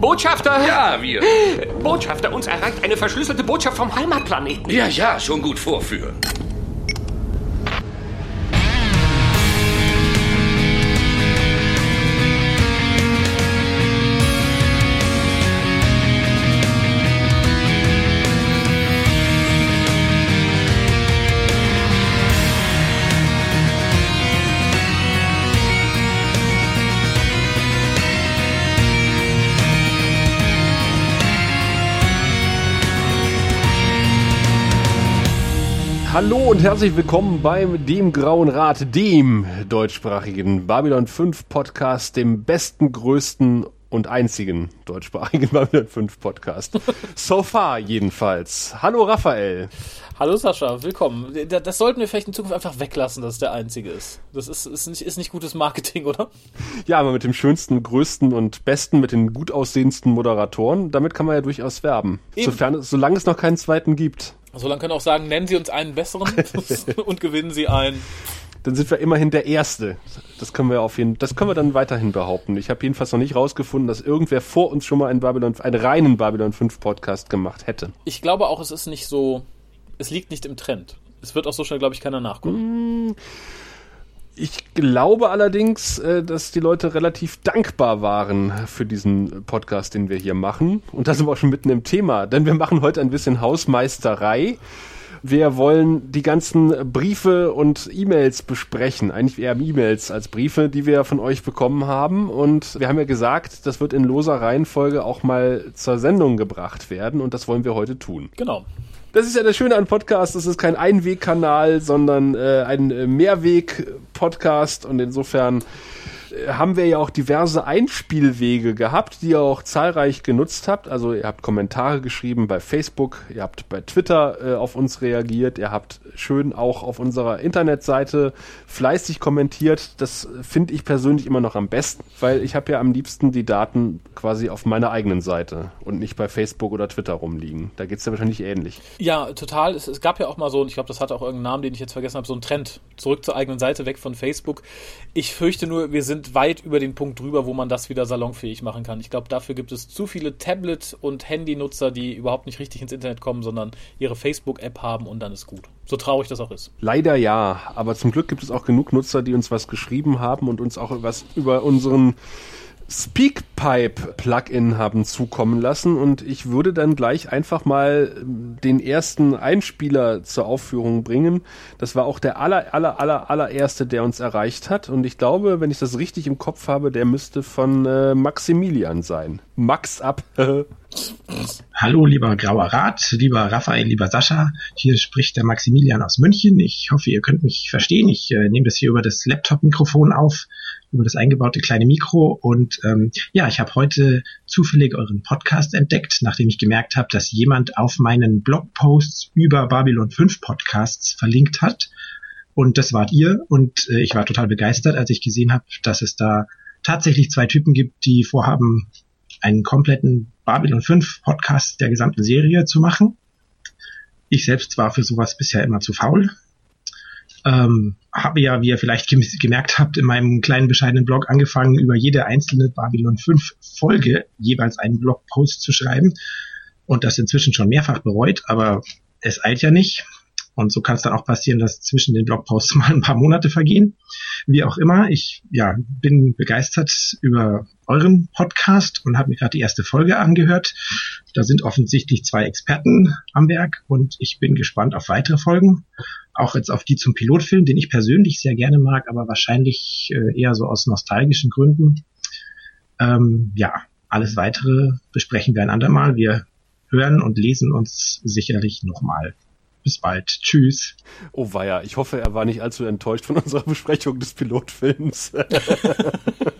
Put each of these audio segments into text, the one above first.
Botschafter! Ja, wir. Botschafter, uns erreicht eine verschlüsselte Botschaft vom Heimatplaneten. Ja, ja, schon gut vorführen. Hallo und herzlich willkommen beim Dem Grauen Rat, dem deutschsprachigen Babylon 5 Podcast, dem besten, größten und einzigen deutschsprachigen Babylon 5 Podcast. so far jedenfalls. Hallo Raphael. Hallo Sascha, willkommen. Das sollten wir vielleicht in Zukunft einfach weglassen, dass es der einzige ist. Das ist, ist, nicht, ist nicht gutes Marketing, oder? Ja, aber mit dem schönsten, größten und besten, mit den gut aussehendsten Moderatoren, damit kann man ja durchaus werben. Sofern, solange es noch keinen zweiten gibt. So, dann können wir auch sagen, nennen Sie uns einen besseren und gewinnen Sie einen. Dann sind wir immerhin der Erste. Das können wir auf jeden, das können wir dann weiterhin behaupten. Ich habe jedenfalls noch nicht rausgefunden, dass irgendwer vor uns schon mal einen Babylon, einen reinen Babylon 5 Podcast gemacht hätte. Ich glaube auch, es ist nicht so, es liegt nicht im Trend. Es wird auch so schnell, glaube ich, keiner nachgucken. Ich glaube allerdings, äh, dass die Leute relativ dankbar waren für diesen Podcast, den wir hier machen. Und da sind wir auch schon mitten im Thema, denn wir machen heute ein bisschen Hausmeisterei. Wir wollen die ganzen Briefe und E-Mails besprechen, eigentlich eher E-Mails als Briefe, die wir von euch bekommen haben. Und wir haben ja gesagt, das wird in loser Reihenfolge auch mal zur Sendung gebracht werden und das wollen wir heute tun. Genau. Das ist ja das Schöne an Podcasts, es ist kein Einwegkanal, sondern äh, ein äh, Mehrweg-Podcast und insofern haben wir ja auch diverse Einspielwege gehabt, die ihr auch zahlreich genutzt habt. Also ihr habt Kommentare geschrieben bei Facebook, ihr habt bei Twitter äh, auf uns reagiert, ihr habt schön auch auf unserer Internetseite fleißig kommentiert. Das finde ich persönlich immer noch am besten, weil ich habe ja am liebsten die Daten quasi auf meiner eigenen Seite und nicht bei Facebook oder Twitter rumliegen. Da geht's ja wahrscheinlich ähnlich. Ja, total. Es, es gab ja auch mal so, und ich glaube, das hatte auch irgendeinen Namen, den ich jetzt vergessen habe, so ein Trend. Zurück zur eigenen Seite, weg von Facebook. Ich fürchte nur, wir sind weit über den Punkt drüber, wo man das wieder salonfähig machen kann. Ich glaube, dafür gibt es zu viele Tablet- und Handynutzer, die überhaupt nicht richtig ins Internet kommen, sondern ihre Facebook-App haben und dann ist gut. So traurig das auch ist. Leider ja, aber zum Glück gibt es auch genug Nutzer, die uns was geschrieben haben und uns auch was über unseren Speakpipe-Plugin haben zukommen lassen und ich würde dann gleich einfach mal den ersten Einspieler zur Aufführung bringen. Das war auch der aller, aller, aller, allererste, der uns erreicht hat und ich glaube, wenn ich das richtig im Kopf habe, der müsste von äh, Maximilian sein. Max ab. Hallo, lieber Grauer Rat, lieber Raphael, lieber Sascha. Hier spricht der Maximilian aus München. Ich hoffe, ihr könnt mich verstehen. Ich äh, nehme das hier über das Laptop-Mikrofon auf, über das eingebaute kleine Mikro. Und ähm, ja, ich habe heute zufällig euren Podcast entdeckt, nachdem ich gemerkt habe, dass jemand auf meinen Blogposts über Babylon 5 Podcasts verlinkt hat. Und das wart ihr. Und äh, ich war total begeistert, als ich gesehen habe, dass es da tatsächlich zwei Typen gibt, die vorhaben, einen kompletten Babylon 5 Podcast der gesamten Serie zu machen. Ich selbst war für sowas bisher immer zu faul. Ähm, habe ja, wie ihr vielleicht gemerkt habt, in meinem kleinen bescheidenen Blog angefangen, über jede einzelne Babylon 5 Folge jeweils einen Blogpost zu schreiben und das inzwischen schon mehrfach bereut, aber es eilt ja nicht. Und so kann es dann auch passieren, dass zwischen den Blogposts mal ein paar Monate vergehen. Wie auch immer, ich ja, bin begeistert über euren Podcast und habe mir gerade die erste Folge angehört. Da sind offensichtlich zwei Experten am Werk und ich bin gespannt auf weitere Folgen. Auch jetzt auf die zum Pilotfilm, den ich persönlich sehr gerne mag, aber wahrscheinlich äh, eher so aus nostalgischen Gründen. Ähm, ja, alles weitere besprechen wir ein andermal. Wir hören und lesen uns sicherlich nochmal. Bis bald. Tschüss. Oh weia, ich hoffe, er war nicht allzu enttäuscht von unserer Besprechung des Pilotfilms.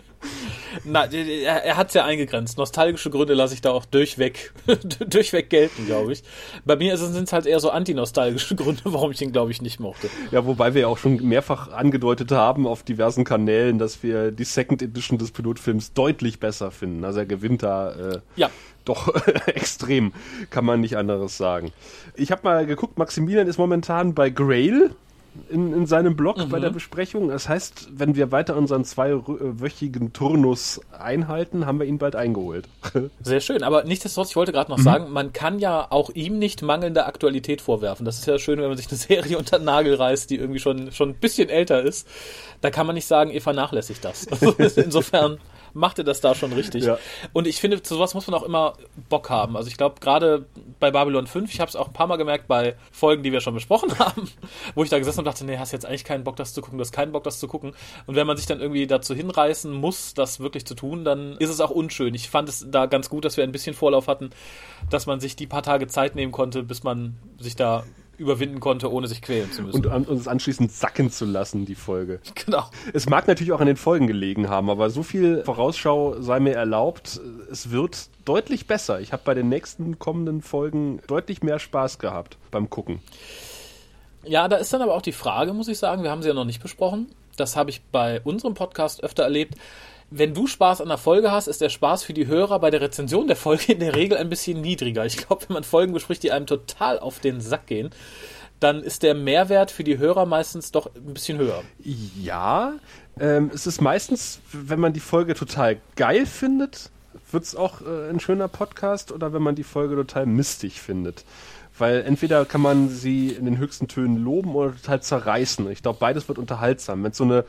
Na, er, hat es ja eingegrenzt. Nostalgische Gründe lasse ich da auch durchweg, durchweg gelten, glaube ich. Bei mir sind es halt eher so antinostalgische Gründe, warum ich ihn, glaube ich, nicht mochte. Ja, wobei wir ja auch schon mehrfach angedeutet haben auf diversen Kanälen, dass wir die Second Edition des Pilotfilms deutlich besser finden. Also er gewinnt da äh, Ja, doch extrem, kann man nicht anderes sagen. Ich habe mal geguckt, Maximilian ist momentan bei Grail. In, in seinem Blog mhm. bei der Besprechung. Das heißt, wenn wir weiter unseren zweiwöchigen Turnus einhalten, haben wir ihn bald eingeholt. Sehr schön, aber nichtsdestotrotz, ich wollte gerade noch mhm. sagen, man kann ja auch ihm nicht mangelnde Aktualität vorwerfen. Das ist ja schön, wenn man sich eine Serie unter den Nagel reißt, die irgendwie schon, schon ein bisschen älter ist. Da kann man nicht sagen, ihr vernachlässigt das. Also insofern macht er das da schon richtig. Ja. Und ich finde, zu sowas muss man auch immer Bock haben. Also ich glaube, gerade bei Babylon 5, ich habe es auch ein paar Mal gemerkt bei Folgen, die wir schon besprochen haben, wo ich da gesessen und dachte, nee, hast jetzt eigentlich keinen Bock, das zu gucken, du hast keinen Bock, das zu gucken. Und wenn man sich dann irgendwie dazu hinreißen muss, das wirklich zu tun, dann ist es auch unschön. Ich fand es da ganz gut, dass wir ein bisschen Vorlauf hatten, dass man sich die paar Tage Zeit nehmen konnte, bis man sich da überwinden konnte, ohne sich quälen zu müssen. Und uns anschließend sacken zu lassen, die Folge. Genau. Es mag natürlich auch an den Folgen gelegen haben, aber so viel Vorausschau sei mir erlaubt, es wird deutlich besser. Ich habe bei den nächsten kommenden Folgen deutlich mehr Spaß gehabt beim Gucken. Ja, da ist dann aber auch die Frage, muss ich sagen, wir haben sie ja noch nicht besprochen. Das habe ich bei unserem Podcast öfter erlebt wenn du Spaß an der Folge hast, ist der Spaß für die Hörer bei der Rezension der Folge in der Regel ein bisschen niedriger. Ich glaube, wenn man Folgen bespricht, die einem total auf den Sack gehen, dann ist der Mehrwert für die Hörer meistens doch ein bisschen höher. Ja, ähm, es ist meistens, wenn man die Folge total geil findet, wird es auch äh, ein schöner Podcast oder wenn man die Folge total mistig findet. Weil entweder kann man sie in den höchsten Tönen loben oder total zerreißen. Ich glaube, beides wird unterhaltsam. Wenn so eine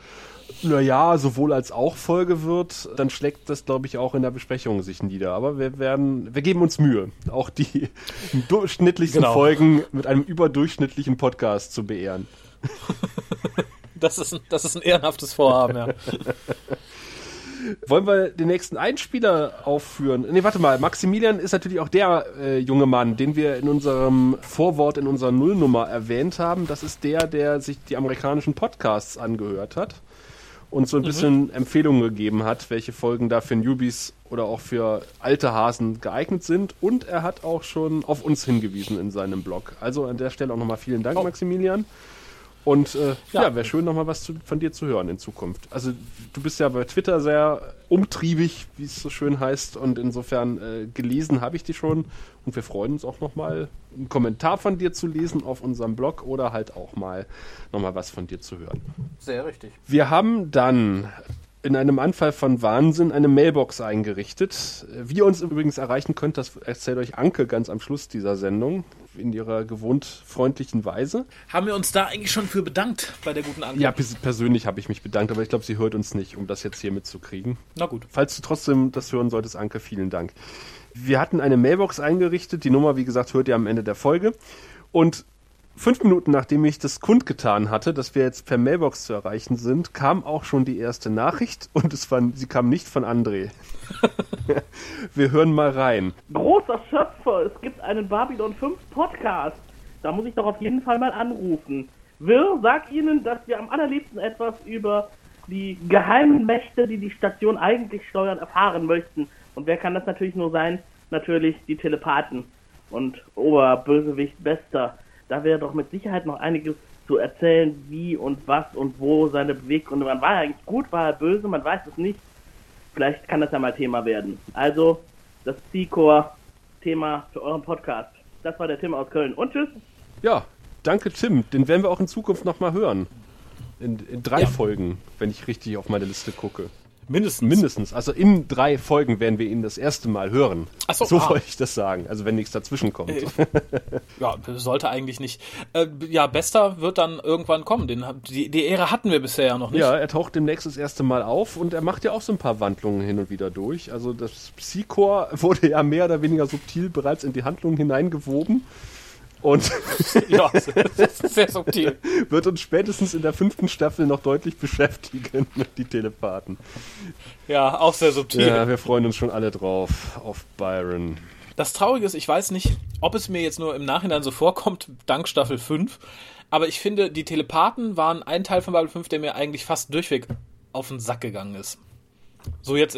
naja, sowohl als auch Folge wird, dann schlägt das, glaube ich, auch in der Besprechung sich nieder. Aber wir werden, wir geben uns Mühe, auch die durchschnittlichsten genau. Folgen mit einem überdurchschnittlichen Podcast zu beehren. das, ist ein, das ist ein ehrenhaftes Vorhaben, ja. Wollen wir den nächsten Einspieler aufführen? Nee, warte mal. Maximilian ist natürlich auch der äh, junge Mann, den wir in unserem Vorwort, in unserer Nullnummer erwähnt haben. Das ist der, der sich die amerikanischen Podcasts angehört hat und so ein mhm. bisschen Empfehlungen gegeben hat, welche Folgen da für Newbies oder auch für alte Hasen geeignet sind. Und er hat auch schon auf uns hingewiesen in seinem Blog. Also an der Stelle auch nochmal vielen Dank, oh. Maximilian. Und äh, ja, ja wäre schön, nochmal was zu, von dir zu hören in Zukunft. Also du bist ja bei Twitter sehr umtriebig, wie es so schön heißt. Und insofern äh, gelesen habe ich die schon. Und wir freuen uns auch nochmal, einen Kommentar von dir zu lesen auf unserem Blog oder halt auch mal nochmal was von dir zu hören. Sehr richtig. Wir haben dann in einem Anfall von Wahnsinn eine Mailbox eingerichtet. Wie ihr uns übrigens erreichen könnt, das erzählt euch Anke ganz am Schluss dieser Sendung in ihrer gewohnt freundlichen Weise. Haben wir uns da eigentlich schon für bedankt bei der guten Antwort? Ja, persönlich habe ich mich bedankt, aber ich glaube, sie hört uns nicht, um das jetzt hier mitzukriegen. Na gut. Falls du trotzdem das hören solltest, Anke, vielen Dank. Wir hatten eine Mailbox eingerichtet. Die Nummer, wie gesagt, hört ihr am Ende der Folge. Und fünf Minuten nachdem ich das kundgetan hatte, dass wir jetzt per Mailbox zu erreichen sind, kam auch schon die erste Nachricht und es war, sie kam nicht von André. wir hören mal rein. Großer Schöpfer, es gibt einen Babylon 5 Podcast. Da muss ich doch auf jeden Fall mal anrufen. Will sagt Ihnen, dass wir am allerliebsten etwas über die geheimen Mächte, die die Station eigentlich steuern, erfahren möchten. Und wer kann das natürlich nur sein? Natürlich die Telepathen und Oberbösewicht Bester da wäre doch mit Sicherheit noch einiges zu erzählen, wie und was und wo seine Beweggründe waren. War er eigentlich gut, war er böse, man weiß es nicht. Vielleicht kann das ja mal Thema werden. Also, das Psychor-Thema für euren Podcast. Das war der Tim aus Köln. Und tschüss. Ja, danke Tim. Den werden wir auch in Zukunft nochmal hören. In, in drei ja. Folgen, wenn ich richtig auf meine Liste gucke. Mindestens. Mindestens. Also in drei Folgen werden wir ihn das erste Mal hören. Ach so, so ah. wollte ich das sagen. Also wenn nichts dazwischen kommt. Äh, ja, sollte eigentlich nicht. Äh, ja, Bester wird dann irgendwann kommen. Den, die, die Ehre hatten wir bisher ja noch nicht. Ja, er taucht demnächst das erste Mal auf und er macht ja auch so ein paar Wandlungen hin und wieder durch. Also das Psychor wurde ja mehr oder weniger subtil bereits in die Handlung hineingewoben. Und ja, sehr subtil. Wird uns spätestens in der fünften Staffel noch deutlich beschäftigen, die Telepathen. Ja, auch sehr subtil. Ja, wir freuen uns schon alle drauf, auf Byron. Das Traurige ist, ich weiß nicht, ob es mir jetzt nur im Nachhinein so vorkommt, dank Staffel 5, aber ich finde, die Telepathen waren ein Teil von Babel 5, der mir eigentlich fast durchweg auf den Sack gegangen ist. So jetzt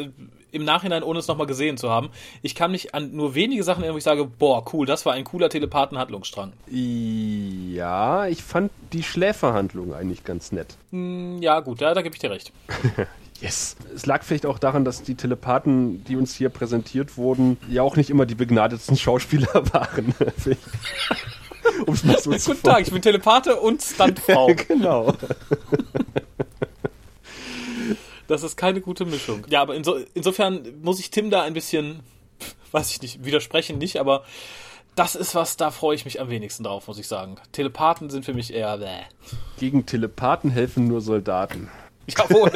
im Nachhinein, ohne es nochmal gesehen zu haben. Ich kann mich an nur wenige Sachen erinnern, wo ich sage, boah, cool, das war ein cooler Telepathen-Handlungsstrang. Ja, ich fand die Schläferhandlung eigentlich ganz nett. Hm, ja, gut, da, da gebe ich dir recht. Yes. Es lag vielleicht auch daran, dass die Telepathen, die uns hier präsentiert wurden, ja auch nicht immer die begnadetsten Schauspieler waren. Um's mal so Guten Tag, ich bin Telepathe und Stuntfrau. genau. Das ist keine gute Mischung. Ja, aber inso, insofern muss ich Tim da ein bisschen, weiß ich nicht, widersprechen nicht, aber das ist was, da freue ich mich am wenigsten drauf, muss ich sagen. Telepathen sind für mich eher bäh. Gegen Telepathen helfen nur Soldaten. Jawohl.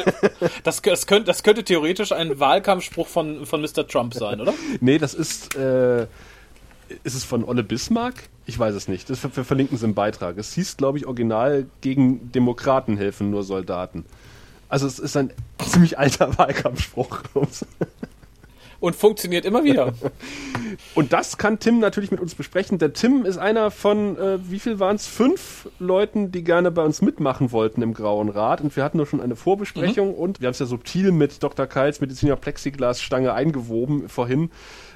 Das, das, könnte, das könnte theoretisch ein Wahlkampfspruch von, von Mr. Trump sein, oder? Nee, das ist, äh, ist es von Olle Bismarck? Ich weiß es nicht. Das wir verlinken es im Beitrag. Es hieß, glaube ich, original gegen Demokraten helfen nur Soldaten. Also es ist ein ziemlich alter Wahlkampfspruch. Und funktioniert immer wieder. Und das kann Tim natürlich mit uns besprechen. Der Tim ist einer von, äh, wie viel waren es? Fünf Leuten, die gerne bei uns mitmachen wollten im Grauen Rat. Und wir hatten nur schon eine Vorbesprechung und wir haben es ja subtil mit Dr. Keils Mediziner Plexiglasstange eingewoben vorhin.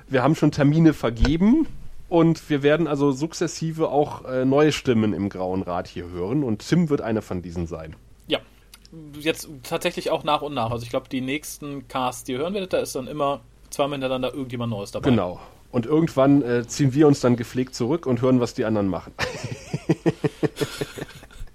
Wir haben schon Termine vergeben. Und wir werden also sukzessive auch äh, neue Stimmen im Grauen Rat hier hören. Und Tim wird einer von diesen sein. Jetzt tatsächlich auch nach und nach. Also ich glaube, die nächsten Casts, die ihr hören werdet, da ist dann immer zweimal hintereinander irgendjemand Neues dabei. Genau. Und irgendwann äh, ziehen wir uns dann gepflegt zurück und hören, was die anderen machen.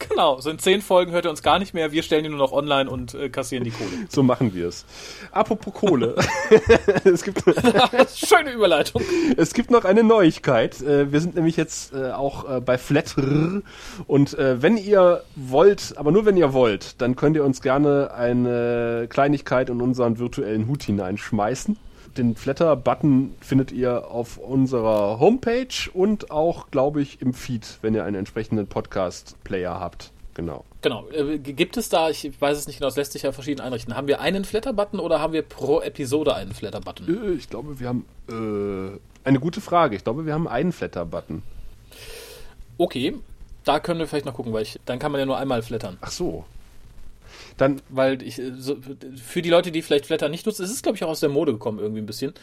Genau, so in zehn Folgen hört ihr uns gar nicht mehr. Wir stellen die nur noch online und äh, kassieren die Kohle. So machen wir es. Apropos Kohle. es, gibt, Schöne Überleitung. es gibt noch eine Neuigkeit. Äh, Wir sind nämlich jetzt äh, auch äh, bei Flatter. Und wenn ihr wollt, aber nur wenn ihr wollt, dann könnt ihr uns gerne eine Kleinigkeit in unseren virtuellen Hut hineinschmeißen. Den Flatter-Button findet ihr auf unserer Homepage und auch, glaube ich, im Feed, wenn ihr einen entsprechenden Podcast-Player habt. Genau. Genau. Äh, Gibt es da, ich weiß es nicht genau, es lässt sich ja verschieden einrichten. Haben wir einen Flatter-Button oder haben wir pro Episode einen Flatter-Button? Äh, Ich glaube, wir haben äh, eine gute Frage. Ich glaube, wir haben einen Flatter-Button. Okay, da können wir vielleicht noch gucken, weil ich, dann kann man ja nur einmal flattern. Ach so. Dann Weil ich, äh, so, für die Leute, die vielleicht Flatter nicht nutzen, es ist, glaube ich, auch aus der Mode gekommen irgendwie ein bisschen.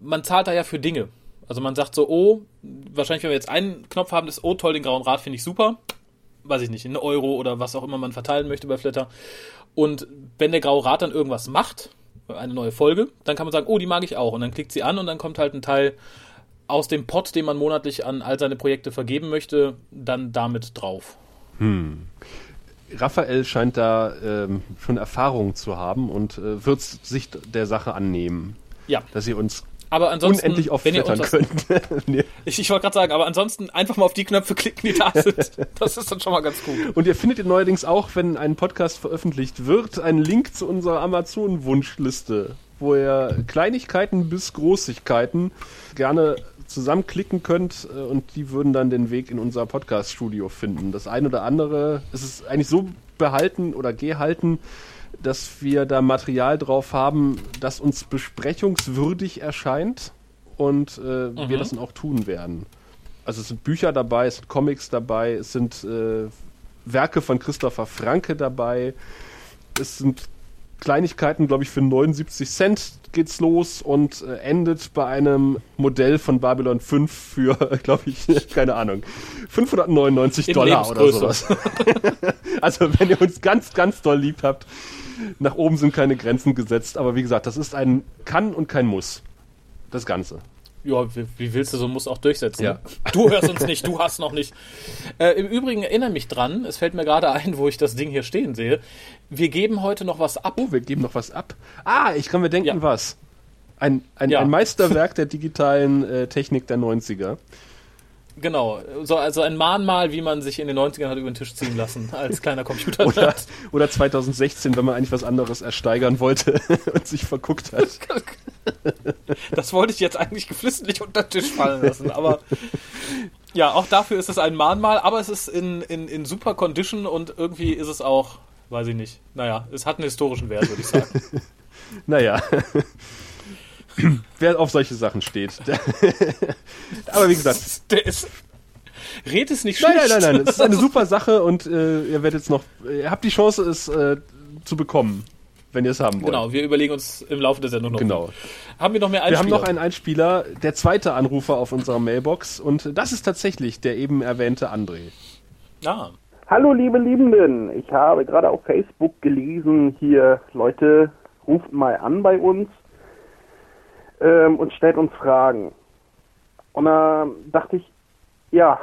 Man zahlt da ja für Dinge. Also man sagt so, oh, wahrscheinlich, wenn wir jetzt einen Knopf haben, das, oh toll, den grauen Rad finde ich super. Weiß ich nicht, in Euro oder was auch immer man verteilen möchte bei Flatter. Und wenn der graue Rad dann irgendwas macht, eine neue Folge, dann kann man sagen, oh, die mag ich auch. Und dann klickt sie an und dann kommt halt ein Teil aus dem Pot, den man monatlich an all seine Projekte vergeben möchte, dann damit drauf. Raphael scheint da ähm, schon Erfahrung zu haben und äh, wird sich der Sache annehmen, Ja, dass ihr uns aber ansonsten, unendlich oft wenn ihr uns könnt. Nee. ich, ich wollte gerade sagen, aber ansonsten einfach mal auf die Knöpfe klicken, die da sind. Das ist dann schon mal ganz gut. Und ihr findet neuerdings auch, wenn ein Podcast veröffentlicht wird, einen Link zu unserer Amazon-Wunschliste, wo ihr Kleinigkeiten bis Großigkeiten gerne zusammenklicken könnt äh, und die würden dann den Weg in unser Podcast-Studio finden. Das eine oder andere, es ist eigentlich so behalten oder gehalten, dass wir da Material drauf haben, das uns besprechungswürdig erscheint und äh, wir das dann auch tun werden. Also es sind Bücher dabei, es sind Comics dabei, es sind äh, Werke von Christopher Franke dabei, es sind Kleinigkeiten, glaube ich, für 79 Cent geht's los und äh, endet bei einem Modell von Babylon 5 für, glaube ich, keine Ahnung, 599 In Dollar oder sowas. also wenn ihr uns ganz, ganz doll lieb habt, nach oben sind keine Grenzen gesetzt, aber wie gesagt, das ist ein Kann und kein Muss. Das Ganze. Ja, wie, wie willst du so muss auch durchsetzen? Ja. Du hörst uns nicht, du hast noch nicht. Äh, Im Übrigen erinnere mich dran, es fällt mir gerade ein, wo ich das Ding hier stehen sehe. Wir geben heute noch was ab. Oh, wir geben noch was ab. Ah, ich kann mir denken, Ja. was. Ein, ein, Ja. ein Meisterwerk der digitalen äh, Technik der 90er. Genau, so, also ein Mahnmal, wie man sich in den 90ern hat über den Tisch ziehen lassen, als kleiner Computer. Oder, oder 2016, wenn man eigentlich was anderes ersteigern wollte und sich verguckt hat. Das wollte ich jetzt eigentlich geflissentlich unter den Tisch fallen lassen, aber ja, auch dafür ist es ein Mahnmal, aber es ist in, in, in super Condition und irgendwie ist es auch, weiß ich nicht, naja, es hat einen historischen Wert, würde ich sagen. Naja. Wer auf solche Sachen steht. Aber wie gesagt, Der ist. Red es nicht nein, schlecht. nein, nein, nein. Es ist eine super Sache und äh, ihr werdet jetzt noch, ihr habt die Chance, es äh, zu bekommen, wenn ihr es haben wollt. Genau, wir überlegen uns im Laufe der Sendung noch. Genau. Haben wir noch mehr Wir haben Einspieler? noch einen Einspieler, der zweite Anrufer auf unserer Mailbox und das ist tatsächlich der eben erwähnte André. Ah, Hallo liebe Liebenden, ich habe gerade auf Facebook gelesen, hier Leute ruft mal an bei uns ähm, und stellt uns Fragen. Und da dachte ich, Ja,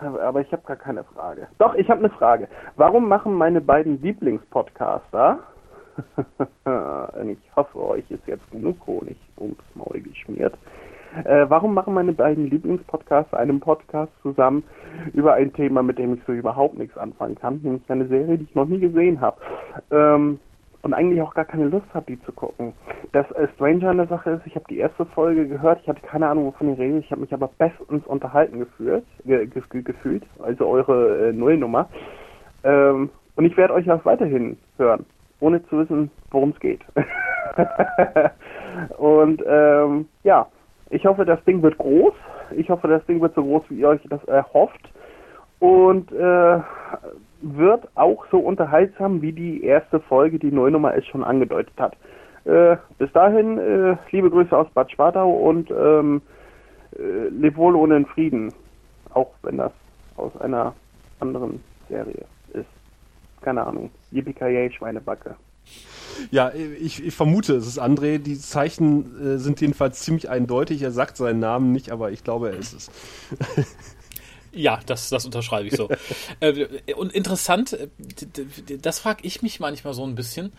aber ich habe gar keine Frage. Doch, ich habe eine Frage. Warum machen meine beiden Lieblingspodcaster, ich hoffe, euch ist jetzt genug Honig ums Maul geschmiert, äh, warum machen meine beiden Lieblingspodcaster einen Podcast zusammen über ein Thema, mit dem ich so überhaupt nichts anfangen kann, nämlich eine Serie, die ich noch nie gesehen habe ähm, und eigentlich auch gar keine Lust habe, die zu gucken. Das äh, Stranger an der Sache ist, ich habe die erste Folge gehört, ich hatte keine Ahnung, wovon ihr redet, ich habe mich aber bestens unterhalten gefühlt, ge ge gefühlt, also eure äh, Nullnummer. Ähm, und ich werde euch auch weiterhin hören, ohne zu wissen, worum es geht. und ähm, ja, ich hoffe, das Ding wird groß. Ich hoffe, das Ding wird so groß, wie ihr euch das erhofft. Und äh, wird auch so unterhaltsam, wie die erste Folge, die Neunummer es schon angedeutet hat. Äh, bis dahin, äh, liebe Grüße aus Bad Schwartau und ähm, äh, leb wohl ohne den Frieden. Auch wenn das aus einer anderen Serie ist. Keine Ahnung. Yippie Schweinebacke. Ja, ich, ich, vermute, es ist André. Die Zeichen äh, sind jedenfalls ziemlich eindeutig. Er sagt seinen Namen nicht, aber ich glaube, er ist es. Ja, das, das unterschreibe ich so. äh, und interessant, äh, das frage ich mich manchmal so ein bisschen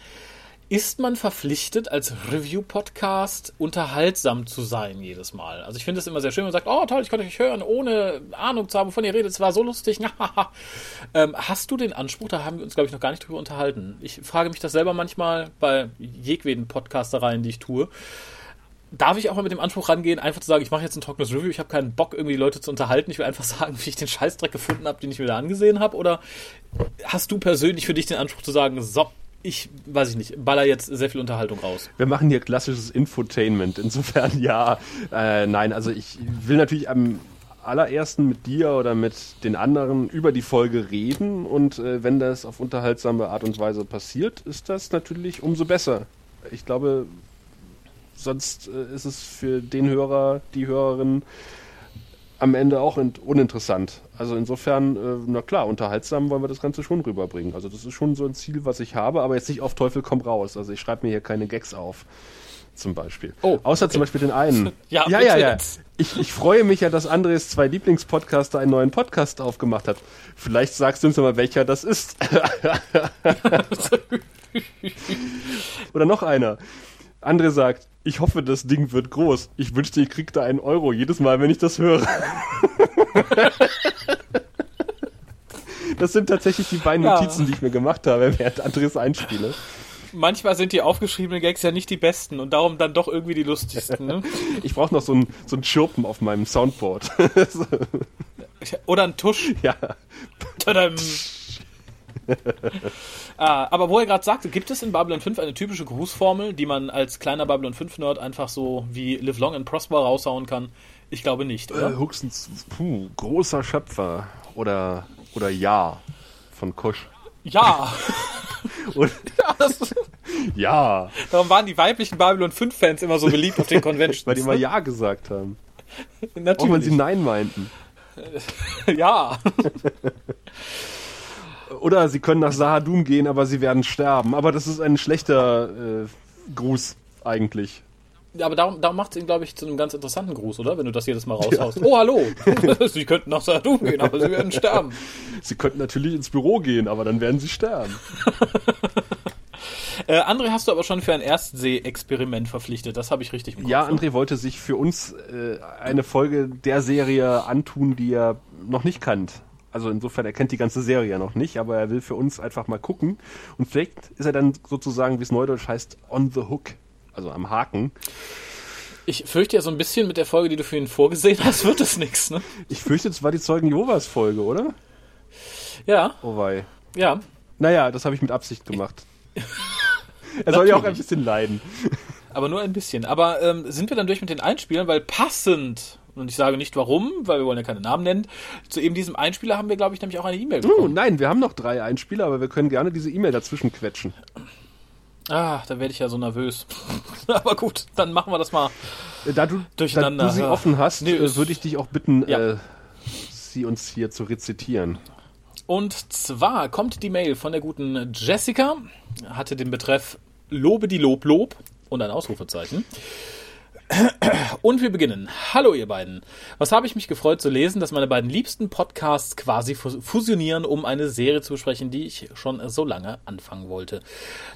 ist man verpflichtet, als Review-Podcast unterhaltsam zu sein jedes Mal. Also ich finde es immer sehr schön, wenn man sagt, oh toll, ich konnte euch hören, ohne Ahnung zu haben, wovon ihr redet, es war so lustig. ähm, hast du den Anspruch, da haben wir uns, glaube ich, noch gar nicht drüber unterhalten. Ich frage mich das selber manchmal bei jedweden Podcastereien, die ich tue. Darf ich auch mal mit dem Anspruch rangehen, einfach zu sagen, ich mache jetzt ein trockenes Review, ich habe keinen Bock, irgendwie die Leute zu unterhalten, ich will einfach sagen, wie ich den Scheißdreck gefunden habe, den ich mir da angesehen habe? Oder hast du persönlich für dich den Anspruch zu sagen, so, ich weiß ich nicht, baller jetzt sehr viel Unterhaltung raus. Wir machen hier klassisches Infotainment. Insofern ja, äh, nein, also ich will natürlich am allerersten mit dir oder mit den anderen über die Folge reden und äh, wenn das auf unterhaltsame Art und Weise passiert, ist das natürlich umso besser. Ich glaube, sonst äh, ist es für den Hörer, die Hörerin am Ende auch uninteressant. Also insofern, äh, na klar, unterhaltsam wollen wir das Ganze schon rüberbringen. Also das ist schon so ein Ziel, was ich habe, aber jetzt nicht auf Teufel komm raus. Also ich schreibe mir hier keine Gags auf. Zum Beispiel. Oh, Außer okay. zum Beispiel den einen. ja, ja, ja, ja. Ich, ich freue mich ja, dass Andres zwei Lieblingspodcaster einen neuen Podcast aufgemacht hat. Vielleicht sagst du uns mal, welcher das ist. Oder noch einer. André sagt, ich hoffe, das Ding wird groß. Ich wünschte, ihr kriegt da einen Euro jedes Mal, wenn ich das höre. das sind tatsächlich die beiden ja. Notizen, die ich mir gemacht habe, während Andres einspiele. Manchmal sind die aufgeschriebenen Gags ja nicht die besten und darum dann doch irgendwie die lustigsten. Ne? Ich brauche noch so ein, so ein Chirpen auf meinem Soundboard. Oder ein Tusch. Ja. Tadam. ah, aber wo er gerade sagte, gibt es in Babylon 5 eine typische Grußformel, die man als kleiner Babylon 5-Nerd einfach so wie Live Long and Prosper raushauen kann? Ich glaube nicht, oder? Äh, höchstens, puh, großer Schöpfer oder, oder Ja von Kusch. Ja! Und, ja, das, ja. Darum waren die weiblichen Babylon 5-Fans immer so beliebt auf den Conventions. Weil die immer ne? Ja gesagt haben. Natürlich. Auch wenn sie Nein meinten. ja. Oder sie können nach Sahadum gehen, aber sie werden sterben. Aber das ist ein schlechter äh, Gruß eigentlich. Ja, aber darum, darum macht es ihn, glaube ich, zu einem ganz interessanten Gruß, oder? Wenn du das jedes Mal raushaust. Ja. Oh, hallo! sie könnten nach Sahadum gehen, aber sie werden sterben. Sie könnten natürlich ins Büro gehen, aber dann werden sie sterben. Äh, André hast du aber schon für ein Erstsee-Experiment verpflichtet, das habe ich richtig im Ja, André wollte sich für uns äh, eine Folge der Serie antun, die er noch nicht kannt. Also insofern, er kennt die ganze Serie ja noch nicht, aber er will für uns einfach mal gucken. Und vielleicht ist er dann sozusagen, wie es neudeutsch heißt, on the hook, also am Haken. Ich fürchte ja so ein bisschen mit der Folge, die du für ihn vorgesehen hast, wird es nichts, ne? Ich fürchte, es war die Zeugen Jehovas Folge, oder? Ja. Oh wei. Ja. Naja, das habe ich mit Absicht gemacht. er soll ja auch ein bisschen leiden. Aber nur ein bisschen. Aber ähm, sind wir dann durch mit den Einspielern, weil passend und ich sage nicht warum, weil wir wollen ja keine Namen nennen. Zu eben diesem Einspieler haben wir, glaube ich, nämlich auch eine E-Mail bekommen. Oh, nein, wir haben noch drei Einspieler, aber wir können gerne diese E-Mail dazwischen quetschen. Ah, da werde ich ja so nervös. aber gut, dann machen wir das mal äh, da du, durcheinander. Da du sie offen hast, nee, äh, würde ich dich auch bitten, ja. äh, sie uns hier zu rezitieren. Und zwar kommt die Mail von der guten Jessica, hatte den Betreff Lobe die Lob Lob und ein Ausrufezeichen. Und wir beginnen. Hallo ihr beiden. Was habe ich mich gefreut zu lesen, dass meine beiden liebsten Podcasts quasi fusionieren, um eine Serie zu besprechen, die ich schon so lange anfangen wollte.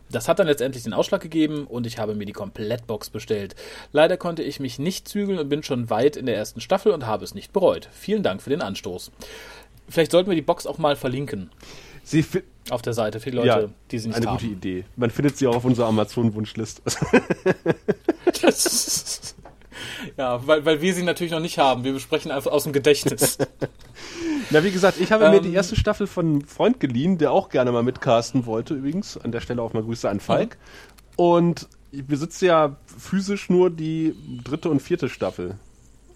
Das hat dann letztendlich den Ausschlag gegeben und ich habe mir die Komplettbox bestellt. Leider konnte ich mich nicht zügeln und bin schon weit in der ersten Staffel und habe es nicht bereut. Vielen Dank für den Anstoß. Vielleicht sollten wir die Box auch mal verlinken. Sie auf der Seite für die Leute, ja, die sie nicht eine haben. gute Idee. Man findet sie auch auf unserer Amazon-Wunschliste. ja, weil, weil wir sie natürlich noch nicht haben. Wir besprechen einfach aus dem Gedächtnis. Na, wie gesagt, ich habe ähm, mir die erste Staffel von einem Freund geliehen, der auch gerne mal mitcasten wollte, übrigens. An der Stelle auch mal Grüße an Falk. Mhm. Und ich besitze ja physisch nur die dritte und vierte Staffel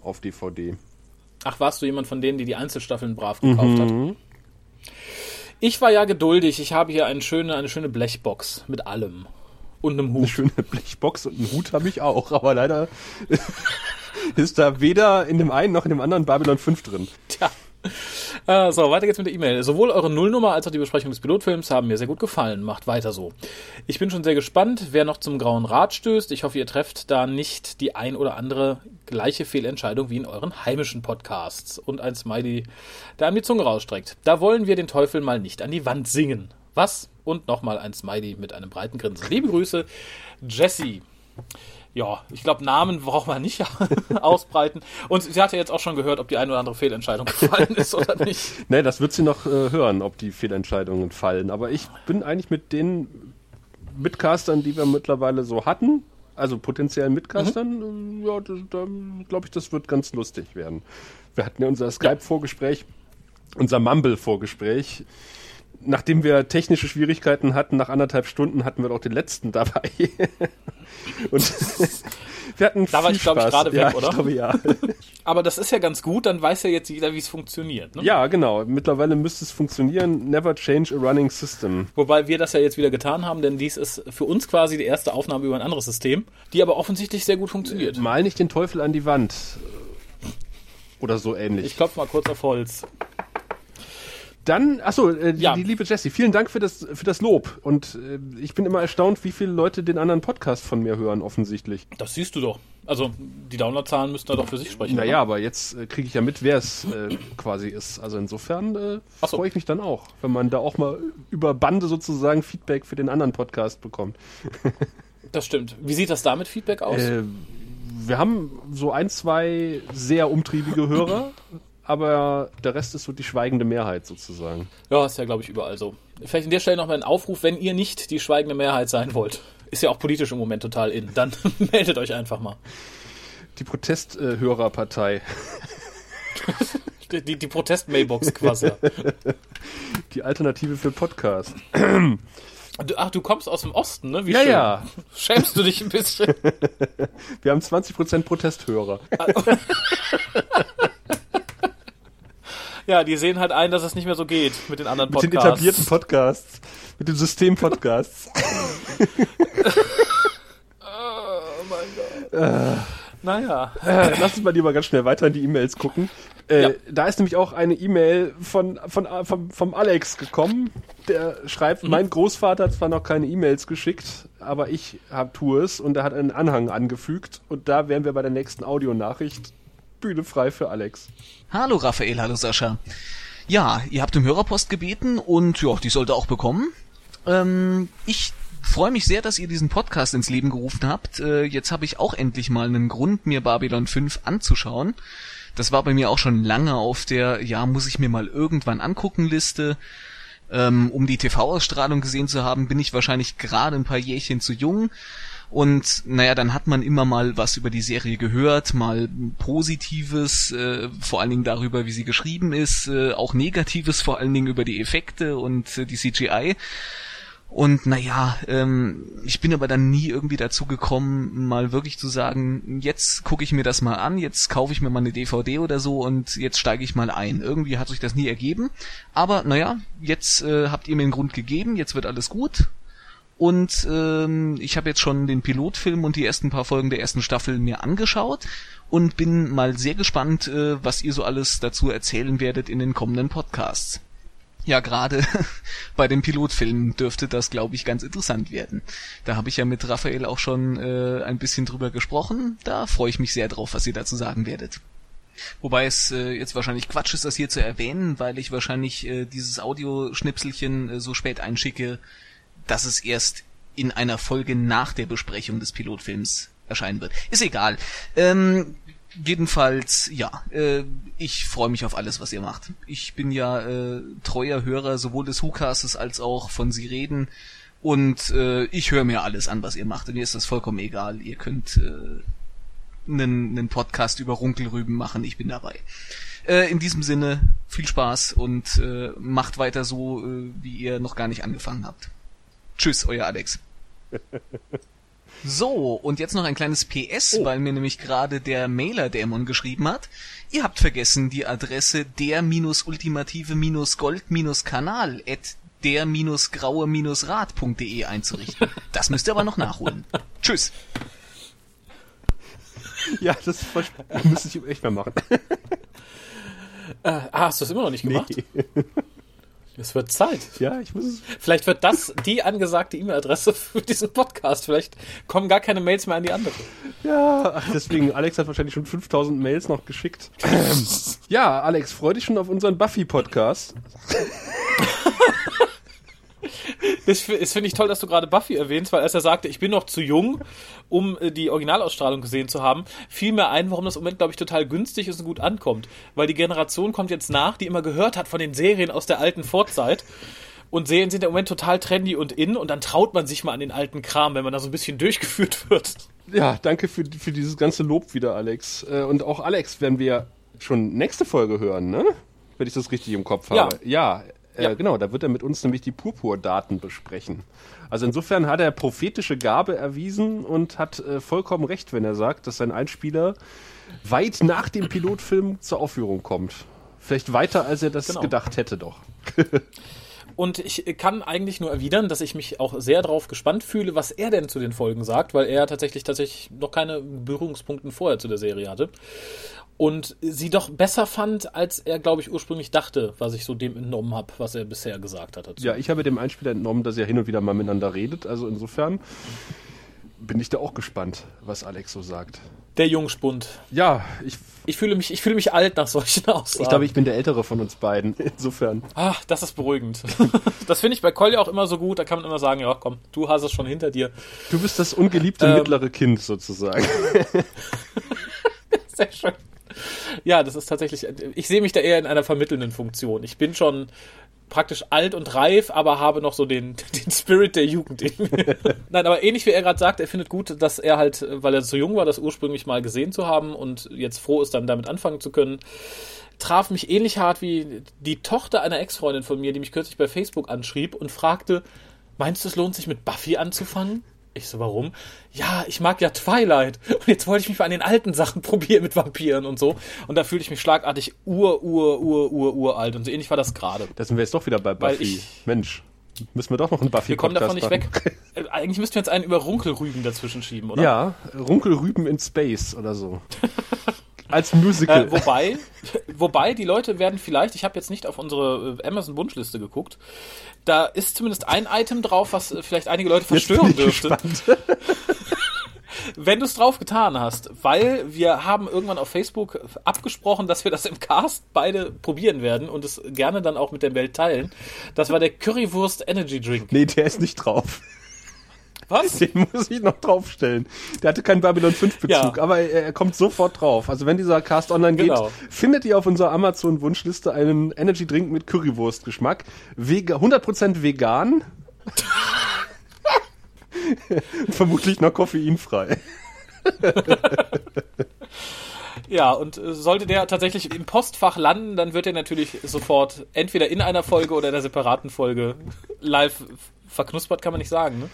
auf DVD. Ach, warst du jemand von denen, die die Einzelstaffeln brav gekauft mhm. hat? Ich war ja geduldig. Ich habe hier eine schöne, eine schöne Blechbox mit allem. Und einem Hut. Eine schöne Blechbox und einen Hut habe ich auch, aber leider ist da weder in dem einen noch in dem anderen Babylon 5 drin. Tja. Äh, so, weiter geht's mit der E-Mail. Sowohl eure Nullnummer als auch die Besprechung des Pilotfilms haben mir sehr gut gefallen. Macht weiter so. Ich bin schon sehr gespannt, wer noch zum Grauen Rad stößt. Ich hoffe, ihr trefft da nicht die ein oder andere gleiche Fehlentscheidung wie in euren heimischen Podcasts. Und ein Smiley, der einem die Zunge rausstreckt. Da wollen wir den Teufel mal nicht an die Wand singen. Was? Und nochmal ein Smiley mit einem breiten Grinsen. Liebe Grüße, Jesse ja, ich glaube, Namen braucht man nicht ausbreiten. Und sie hat ja jetzt auch schon gehört, ob die eine oder andere Fehlentscheidung gefallen ist oder nicht. nee, das wird sie noch äh, hören, ob die Fehlentscheidungen fallen. Aber ich bin eigentlich mit den Mitcastern, die wir mittlerweile so hatten, also potenziellen Mitcastern, mhm. ja, da glaube ich, das wird ganz lustig werden. Wir hatten ja unser Skype-Vorgespräch, unser Mumble-Vorgespräch nachdem wir technische Schwierigkeiten hatten, nach anderthalb Stunden hatten wir auch den letzten dabei. Und wir hatten Da war ich, glaube ich, gerade weg, ja, oder? Ich glaube, ja. Aber das ist ja ganz gut, dann weiß ja jetzt jeder, wie es funktioniert. Ne? Ja, genau. Mittlerweile müsste es funktionieren. Never change a running system. Wobei wir das ja jetzt wieder getan haben, denn dies ist für uns quasi die erste Aufnahme über ein anderes System, die aber offensichtlich sehr gut funktioniert. Mal nicht den Teufel an die Wand. Oder so ähnlich. Ich klopfe mal kurz auf Holz. Dann, achso, äh, ja. die, die liebe Jessie, vielen Dank für das, für das Lob. Und äh, ich bin immer erstaunt, wie viele Leute den anderen Podcast von mir hören, offensichtlich. Das siehst du doch. Also die Downloadzahlen müssten da doch für sich sprechen. Naja, aber jetzt äh, kriege ich ja mit, wer es äh, quasi ist. Also insofern äh, so. freue ich mich dann auch, wenn man da auch mal über Bande sozusagen Feedback für den anderen Podcast bekommt. das stimmt. Wie sieht das da mit Feedback aus? Äh, wir haben so ein, zwei sehr umtriebige Hörer aber der Rest ist so die schweigende Mehrheit sozusagen. Ja, ist ja, glaube ich, überall so. Vielleicht an der Stelle noch mal ein Aufruf, wenn ihr nicht die schweigende Mehrheit sein wollt. Ist ja auch politisch im Moment total in. Dann meldet euch einfach mal. Die Protesthörerpartei. die, die, die Protest-Mailbox quasi. Die Alternative für Podcast. Ach, du kommst aus dem Osten, ne? Wie ja, schön. ja. Schämst du dich ein bisschen? Wir haben 20% Protesthörer. Ja, die sehen halt ein, dass es nicht mehr so geht mit den anderen Podcasts. Mit den etablierten Podcasts. Mit den System-Podcasts. oh mein Gott. Äh, naja. Äh, lass uns mal lieber ganz schnell weiter in die E-Mails gucken. Äh, ja. Da ist nämlich auch eine E-Mail von, von, vom, vom Alex gekommen. Der schreibt, mhm. mein Großvater hat zwar noch keine E-Mails geschickt, aber ich hab, tue es und er hat einen Anhang angefügt. Und da wären wir bei der nächsten Audionachricht. Bühne frei für Alex. Hallo Raphael, hallo Sascha. Ja, ihr habt um Hörerpost gebeten und ja, die sollte auch bekommen. Ähm, ich freue mich sehr, dass ihr diesen Podcast ins Leben gerufen habt. Äh, jetzt habe ich auch endlich mal einen Grund, mir Babylon 5 anzuschauen. Das war bei mir auch schon lange auf der, ja, muss ich mir mal irgendwann angucken Liste. Ähm, um die TV-Ausstrahlung gesehen zu haben, bin ich wahrscheinlich gerade ein paar Jährchen zu jung. Und naja, dann hat man immer mal was über die Serie gehört, mal Positives, äh, vor allen Dingen darüber, wie sie geschrieben ist, äh, auch Negatives, vor allen Dingen über die Effekte und äh, die CGI. Und naja, ähm, ich bin aber dann nie irgendwie dazu gekommen, mal wirklich zu sagen, jetzt gucke ich mir das mal an, jetzt kaufe ich mir mal eine DVD oder so und jetzt steige ich mal ein. Irgendwie hat sich das nie ergeben. Aber naja, jetzt äh, habt ihr mir einen Grund gegeben, jetzt wird alles gut und ähm, ich habe jetzt schon den Pilotfilm und die ersten paar Folgen der ersten Staffel mir angeschaut und bin mal sehr gespannt, äh, was ihr so alles dazu erzählen werdet in den kommenden Podcasts. Ja, gerade bei dem Pilotfilm dürfte das, glaube ich, ganz interessant werden. Da habe ich ja mit Raphael auch schon äh, ein bisschen drüber gesprochen. Da freue ich mich sehr drauf, was ihr dazu sagen werdet. Wobei es äh, jetzt wahrscheinlich Quatsch ist, das hier zu erwähnen, weil ich wahrscheinlich äh, dieses Audioschnipselchen äh, so spät einschicke, dass es erst in einer Folge nach der Besprechung des Pilotfilms erscheinen wird. Ist egal. Ähm, jedenfalls, ja, äh, ich freue mich auf alles, was ihr macht. Ich bin ja äh, treuer Hörer sowohl des WhoCastes als auch von Sie reden. Und äh, ich höre mir alles an, was ihr macht. Und mir ist das vollkommen egal. Ihr könnt äh, einen, einen Podcast über Runkelrüben machen. Ich bin dabei. Äh, in diesem Sinne, viel Spaß und äh, macht weiter so, wie ihr noch gar nicht angefangen habt. Tschüss, euer Alex. So, und jetzt noch ein kleines PS, Oh. weil mir nämlich gerade der Mailer-Dämon geschrieben hat. Ihr habt vergessen, die Adresse der-ultimative-gold-kanal at der-graue-rad.de einzurichten. Das müsst ihr aber noch nachholen. Tschüss. Ja, das müsste ich echt mal machen. Äh, ah, hast du das immer noch nicht gemacht? Nee. Es wird Zeit. Ja, ich muss es. Vielleicht wird das die angesagte E-Mail-Adresse für diesen Podcast. Vielleicht kommen gar keine Mails mehr an die andere. Ja, deswegen, Alex hat wahrscheinlich schon 5000 Mails noch geschickt. Ja, Alex, freu dich schon auf unseren Buffy-Podcast. Das, das finde ich toll, dass du gerade Buffy erwähnst, weil als er sagte, ich bin noch zu jung, um äh, die Originalausstrahlung gesehen zu haben, fiel mir ein, warum das im Moment, glaube ich, total günstig ist und gut ankommt. Weil die Generation kommt jetzt nach, die immer gehört hat von den Serien aus der alten Vorzeit. Und Serien sind im Moment total trendy und in und dann traut man sich mal an den alten Kram, wenn man da so ein bisschen durchgeführt wird. Ja, danke für, für dieses ganze Lob wieder, Alex. Äh, Und auch Alex werden wir schon nächste Folge hören, ne? Wenn ich das richtig im Kopf Ja. habe. Ja, äh, Ja. genau, da wird er mit uns nämlich die Purpur-Daten besprechen. Also insofern hat er prophetische Gabe erwiesen und hat äh, vollkommen recht, wenn er sagt, dass sein Einspieler weit nach dem Pilotfilm zur Aufführung kommt. Vielleicht weiter, als er das Genau. gedacht hätte, doch. Und ich kann eigentlich nur erwidern, dass ich mich auch sehr drauf gespannt fühle, was er denn zu den Folgen sagt, weil er tatsächlich tatsächlich noch keine Berührungspunkte vorher zu der Serie hatte. Und sie doch besser fand, als er, glaube ich, ursprünglich dachte, was ich so dem entnommen habe, was er bisher gesagt hat. Dazu. Ja, ich habe dem Einspieler entnommen, dass er hin und wieder mal miteinander redet. Also insofern bin ich da auch gespannt, was Alex so sagt. Der Jungspund. Ja, ich, Ich fühle mich, ich fühle mich alt nach solchen Aussagen. ich glaube, ich bin der Ältere von uns beiden. Insofern. Ah, das ist beruhigend. das finde ich bei Collier auch immer so gut. Da kann man immer sagen, ja, komm, du hast es schon hinter dir. Du bist das ungeliebte Ähm. mittlere Kind sozusagen. Sehr schön. Ja, das ist tatsächlich, ich sehe mich da eher in einer vermittelnden Funktion. Ich bin schon praktisch alt und reif, aber habe noch so den, den Spirit der Jugend in mir. Nein, aber ähnlich wie er gerade sagt, er findet gut, dass er halt, weil er so jung war, das ursprünglich mal gesehen zu haben und jetzt froh ist, dann damit anfangen zu können, traf mich ähnlich hart wie die Tochter einer Ex-Freundin von mir, die mich kürzlich bei Facebook anschrieb und fragte, meinst du, es lohnt sich mit Buffy anzufangen? Ich so, warum? Ja, ich mag ja Twilight. Und jetzt wollte ich mich mal an den alten Sachen probieren mit Vampiren und so. Und da fühlte ich mich schlagartig ur, ur, ur, ur, uralt. Und so ähnlich war das gerade. Da sind wir jetzt doch wieder bei Buffy. ich- Mensch, müssen wir doch noch einen Wir Buffy-Podcast kommen davon nicht machen. weg. Äh, Eigentlich müssten wir jetzt einen über Runkelrüben dazwischen schieben, oder? Ja, Runkelrüben in Space oder so. Als Musical. Äh, wobei, wobei, die Leute werden vielleicht, ich habe jetzt nicht auf unsere äh, Amazon-Wunschliste geguckt, da ist zumindest ein Item drauf, was äh, vielleicht einige Leute verstören dürfte. Wenn du es drauf getan hast, weil wir haben irgendwann auf Facebook abgesprochen, dass wir das im Cast beide probieren werden und es gerne dann auch mit der Welt teilen. Das war der Currywurst Energy Drink. Nee, der ist nicht drauf. Was? Den muss ich noch draufstellen. Der hatte keinen Babylon 5 Bezug, Ja. aber er, er kommt sofort drauf. Also wenn dieser Cast online geht, Genau. findet ihr auf unserer Amazon Wunschliste einen Energy Drink mit Currywurst Geschmack. Vega 100% vegan. Vermutlich noch koffeinfrei. Ja, und äh, sollte der tatsächlich im Postfach landen, dann wird er natürlich sofort entweder in einer Folge oder in einer separaten Folge live verknuspert, kann man nicht sagen. Ne?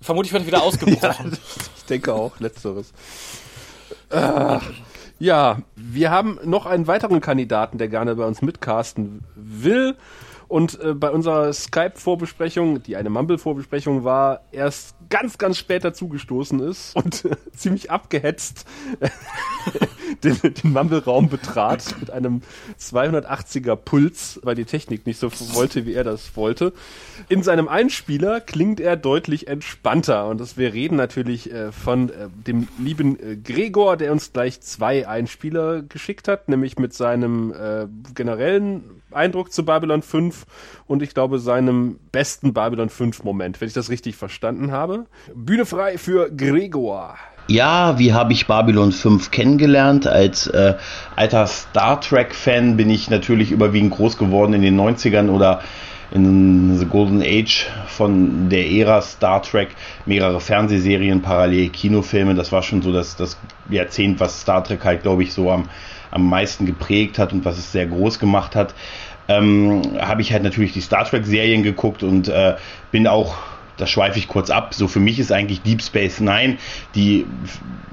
Vermutlich wird er wieder ausgebrochen. Ich denke auch, letzteres. Äh, ja, wir haben noch einen weiteren Kandidaten, der gerne bei uns mitcasten will. Und äh, bei unserer Skype-Vorbesprechung, die eine Mumble-Vorbesprechung war, erst ganz, ganz spät dazugestoßen ist und äh, ziemlich abgehetzt den, den Mumble-Raum betrat mit einem 280er Puls, weil die Technik nicht so wollte, wie er das wollte. In seinem Einspieler klingt er deutlich entspannter und das, wir reden natürlich äh, von äh, dem lieben äh, Gregor, der uns gleich zwei Einspieler geschickt hat, nämlich mit seinem äh, generellen Eindruck zu Babylon 5 und ich glaube seinem besten Babylon 5 Moment, wenn ich das richtig verstanden habe. Bühne frei für Gregor. Ja, wie habe ich Babylon 5 kennengelernt? Als äh, alter Star Trek-Fan bin ich natürlich überwiegend groß geworden in den 90ern oder in The Golden Age von der Ära Star Trek, mehrere Fernsehserien, parallel Kinofilme. Das war schon so das, das Jahrzehnt, was Star Trek halt, glaube ich, so am, am meisten geprägt hat und was es sehr groß gemacht hat. Ähm, habe ich halt natürlich die Star Trek-Serien geguckt und äh, bin auch das schweife ich kurz ab. So für mich ist eigentlich Deep Space Nine die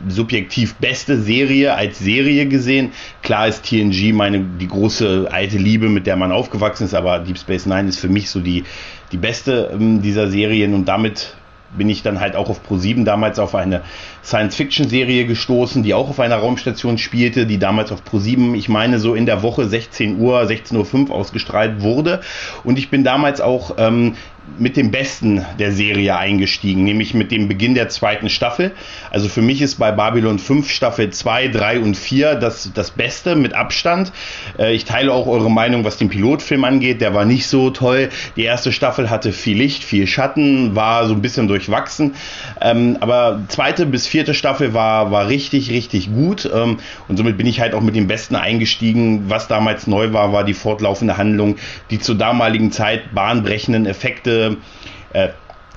subjektiv beste Serie als Serie gesehen. Klar ist TNG meine die große alte Liebe, mit der man aufgewachsen ist, aber Deep Space Nine ist für mich so die die beste ähm, dieser Serien und damit bin ich dann halt auch auf Pro7 damals auf eine Science-Fiction-Serie gestoßen, die auch auf einer Raumstation spielte, die damals auf Pro7, ich meine so in der Woche 16 Uhr, 16.05 Uhr ausgestrahlt wurde. Und ich bin damals auch ähm, mit dem Besten der Serie eingestiegen, nämlich mit dem Beginn der zweiten Staffel. Also für mich ist bei Babylon 5 Staffel 2, 3 und 4 das, das Beste mit Abstand. Äh, ich teile auch eure Meinung, was den Pilotfilm angeht. Der war nicht so toll. Die erste Staffel hatte viel Licht, viel Schatten, war so ein bisschen durchwachsen. Ähm, aber zweite bis vierte Staffel war, war richtig, richtig gut. Ähm, und somit bin ich halt auch mit dem Besten eingestiegen. Was damals neu war, war die fortlaufende Handlung, die zur damaligen Zeit bahnbrechenden Effekte äh,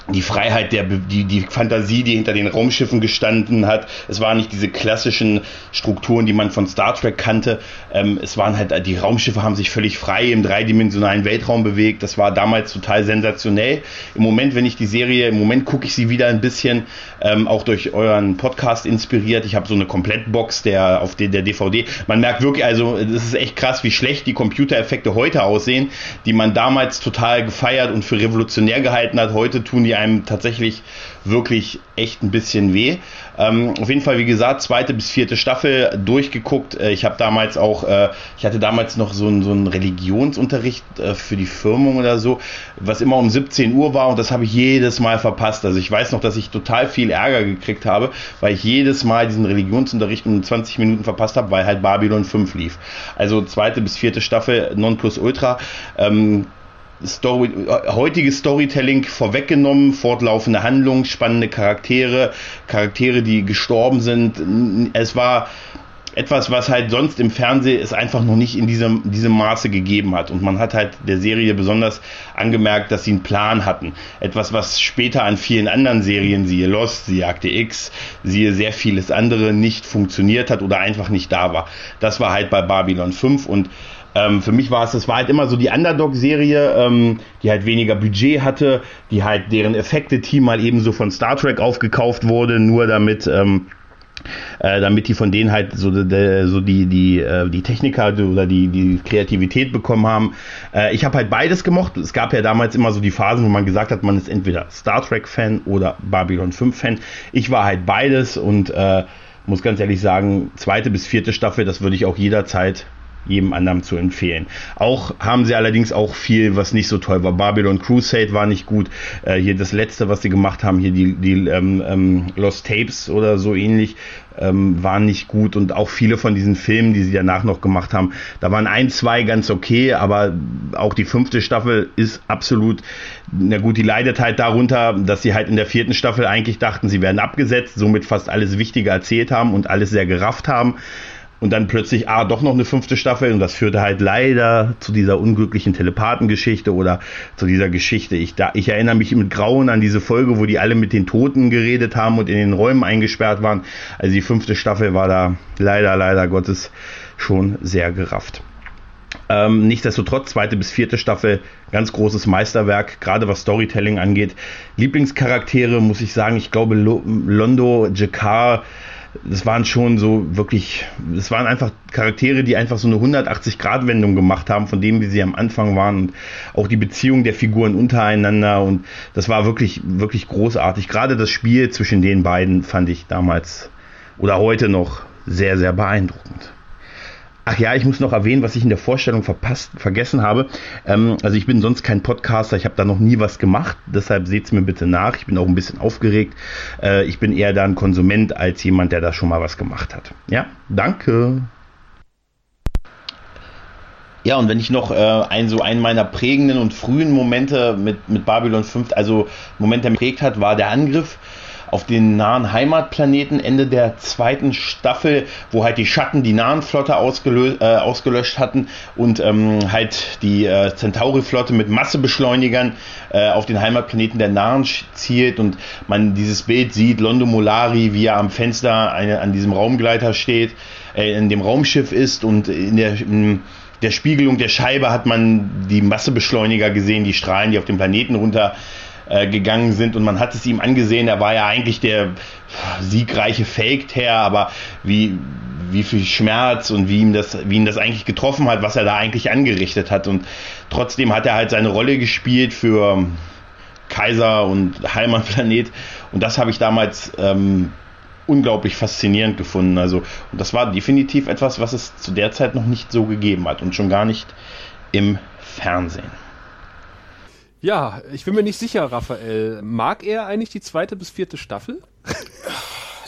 die Freiheit, der, die, die Fantasie, die hinter den Raumschiffen gestanden hat. Es waren nicht diese klassischen Strukturen, die man von Star Trek kannte. Ähm, es waren halt, die Raumschiffe haben sich völlig frei im dreidimensionalen Weltraum bewegt. Das war damals total sensationell. Im Moment, wenn ich die Serie, im Moment gucke ich sie wieder ein bisschen, ähm, auch durch euren Podcast inspiriert. Ich habe so eine Komplettbox der, auf der, der DVD. Man merkt wirklich, also, es ist echt krass, wie schlecht die Computereffekte heute aussehen, die man damals total gefeiert und für revolutionär gehalten hat. Heute tun die die einem tatsächlich wirklich echt ein bisschen weh. Ähm, auf jeden Fall, wie gesagt, zweite bis vierte Staffel durchgeguckt. Äh, ich habe damals auch, äh, ich hatte damals noch so, ein, so einen Religionsunterricht äh, für die Firmung oder so, was immer um 17 Uhr war und das habe ich jedes Mal verpasst. Also ich weiß noch, dass ich total viel Ärger gekriegt habe, weil ich jedes Mal diesen Religionsunterricht um 20 Minuten verpasst habe, weil halt Babylon 5 lief. Also zweite bis vierte Staffel Nonplusultra. Ähm, Story, heutiges Storytelling vorweggenommen, fortlaufende Handlung, spannende Charaktere, Charaktere, die gestorben sind. Es war etwas, was halt sonst im Fernsehen es einfach noch nicht in diesem, diesem Maße gegeben hat. Und man hat halt der Serie besonders angemerkt, dass sie einen Plan hatten. Etwas, was später an vielen anderen Serien, siehe Lost, siehe Akte X, siehe sehr vieles andere, nicht funktioniert hat oder einfach nicht da war. Das war halt bei Babylon 5 und ähm, für mich war es, das war halt immer so die Underdog-Serie, ähm, die halt weniger Budget hatte, die halt deren Effekte-Team mal ebenso von Star Trek aufgekauft wurde, nur damit, ähm, äh, damit die von denen halt so, de, so die, die, äh, die Techniker oder die, die Kreativität bekommen haben. Äh, ich habe halt beides gemocht. Es gab ja damals immer so die Phasen, wo man gesagt hat, man ist entweder Star Trek-Fan oder Babylon 5-Fan. Ich war halt beides und äh, muss ganz ehrlich sagen, zweite bis vierte Staffel, das würde ich auch jederzeit jedem anderen zu empfehlen. Auch haben sie allerdings auch viel, was nicht so toll war. Babylon Crusade war nicht gut. Äh, hier das letzte, was sie gemacht haben, hier die, die ähm, ähm, Lost Tapes oder so ähnlich, ähm, waren nicht gut. Und auch viele von diesen Filmen, die sie danach noch gemacht haben, da waren ein, zwei ganz okay, aber auch die fünfte Staffel ist absolut, na gut, die leidet halt darunter, dass sie halt in der vierten Staffel eigentlich dachten, sie werden abgesetzt, somit fast alles Wichtige erzählt haben und alles sehr gerafft haben und dann plötzlich, ah, doch noch eine fünfte Staffel und das führte halt leider zu dieser unglücklichen Telepathengeschichte oder zu dieser Geschichte. Ich, da, ich erinnere mich mit Grauen an diese Folge, wo die alle mit den Toten geredet haben und in den Räumen eingesperrt waren. Also die fünfte Staffel war da leider, leider Gottes schon sehr gerafft. Ähm, nichtsdestotrotz, zweite bis vierte Staffel, ganz großes Meisterwerk, gerade was Storytelling angeht. Lieblingscharaktere, muss ich sagen, ich glaube, Londo, Jakar, das waren schon so wirklich, das waren einfach Charaktere, die einfach so eine 180-Grad-Wendung gemacht haben, von dem, wie sie am Anfang waren und auch die Beziehung der Figuren untereinander und das war wirklich, wirklich großartig. Gerade das Spiel zwischen den beiden fand ich damals oder heute noch sehr, sehr beeindruckend. Ach ja, ich muss noch erwähnen, was ich in der Vorstellung verpasst, vergessen habe. Ähm, also ich bin sonst kein Podcaster, ich habe da noch nie was gemacht, deshalb seht's mir bitte nach. Ich bin auch ein bisschen aufgeregt. Äh, ich bin eher da ein Konsument als jemand, der da schon mal was gemacht hat. Ja, danke. Ja, und wenn ich noch äh, ein so einen meiner prägenden und frühen Momente mit, mit Babylon 5, also Moment, der mich prägt hat, war der Angriff auf den nahen Heimatplaneten Ende der zweiten Staffel, wo halt die Schatten die nahen Flotte ausgelö äh, ausgelöscht hatten und ähm, halt die äh, Centauri-Flotte mit Massebeschleunigern äh, auf den Heimatplaneten der Nahen zielt und man dieses Bild sieht, Londo Molari, wie er am Fenster eine, an diesem Raumgleiter steht, äh, in dem Raumschiff ist und in der in der Spiegelung der Scheibe hat man die Massebeschleuniger gesehen, die Strahlen, die auf dem Planeten runter äh, gegangen sind und man hat es ihm angesehen, er war ja eigentlich der siegreiche Feldherr, aber wie, wie viel Schmerz und wie ihm das, wie ihn das eigentlich getroffen hat, was er da eigentlich angerichtet hat und trotzdem hat er halt seine Rolle gespielt für Kaiser und Heimatplanet und das habe ich damals ähm, unglaublich faszinierend gefunden. Also, und das war definitiv etwas, was es zu der Zeit noch nicht so gegeben hat und schon gar nicht im Fernsehen. Ja, ich bin mir nicht sicher, Raphael. Mag er eigentlich die zweite bis vierte Staffel?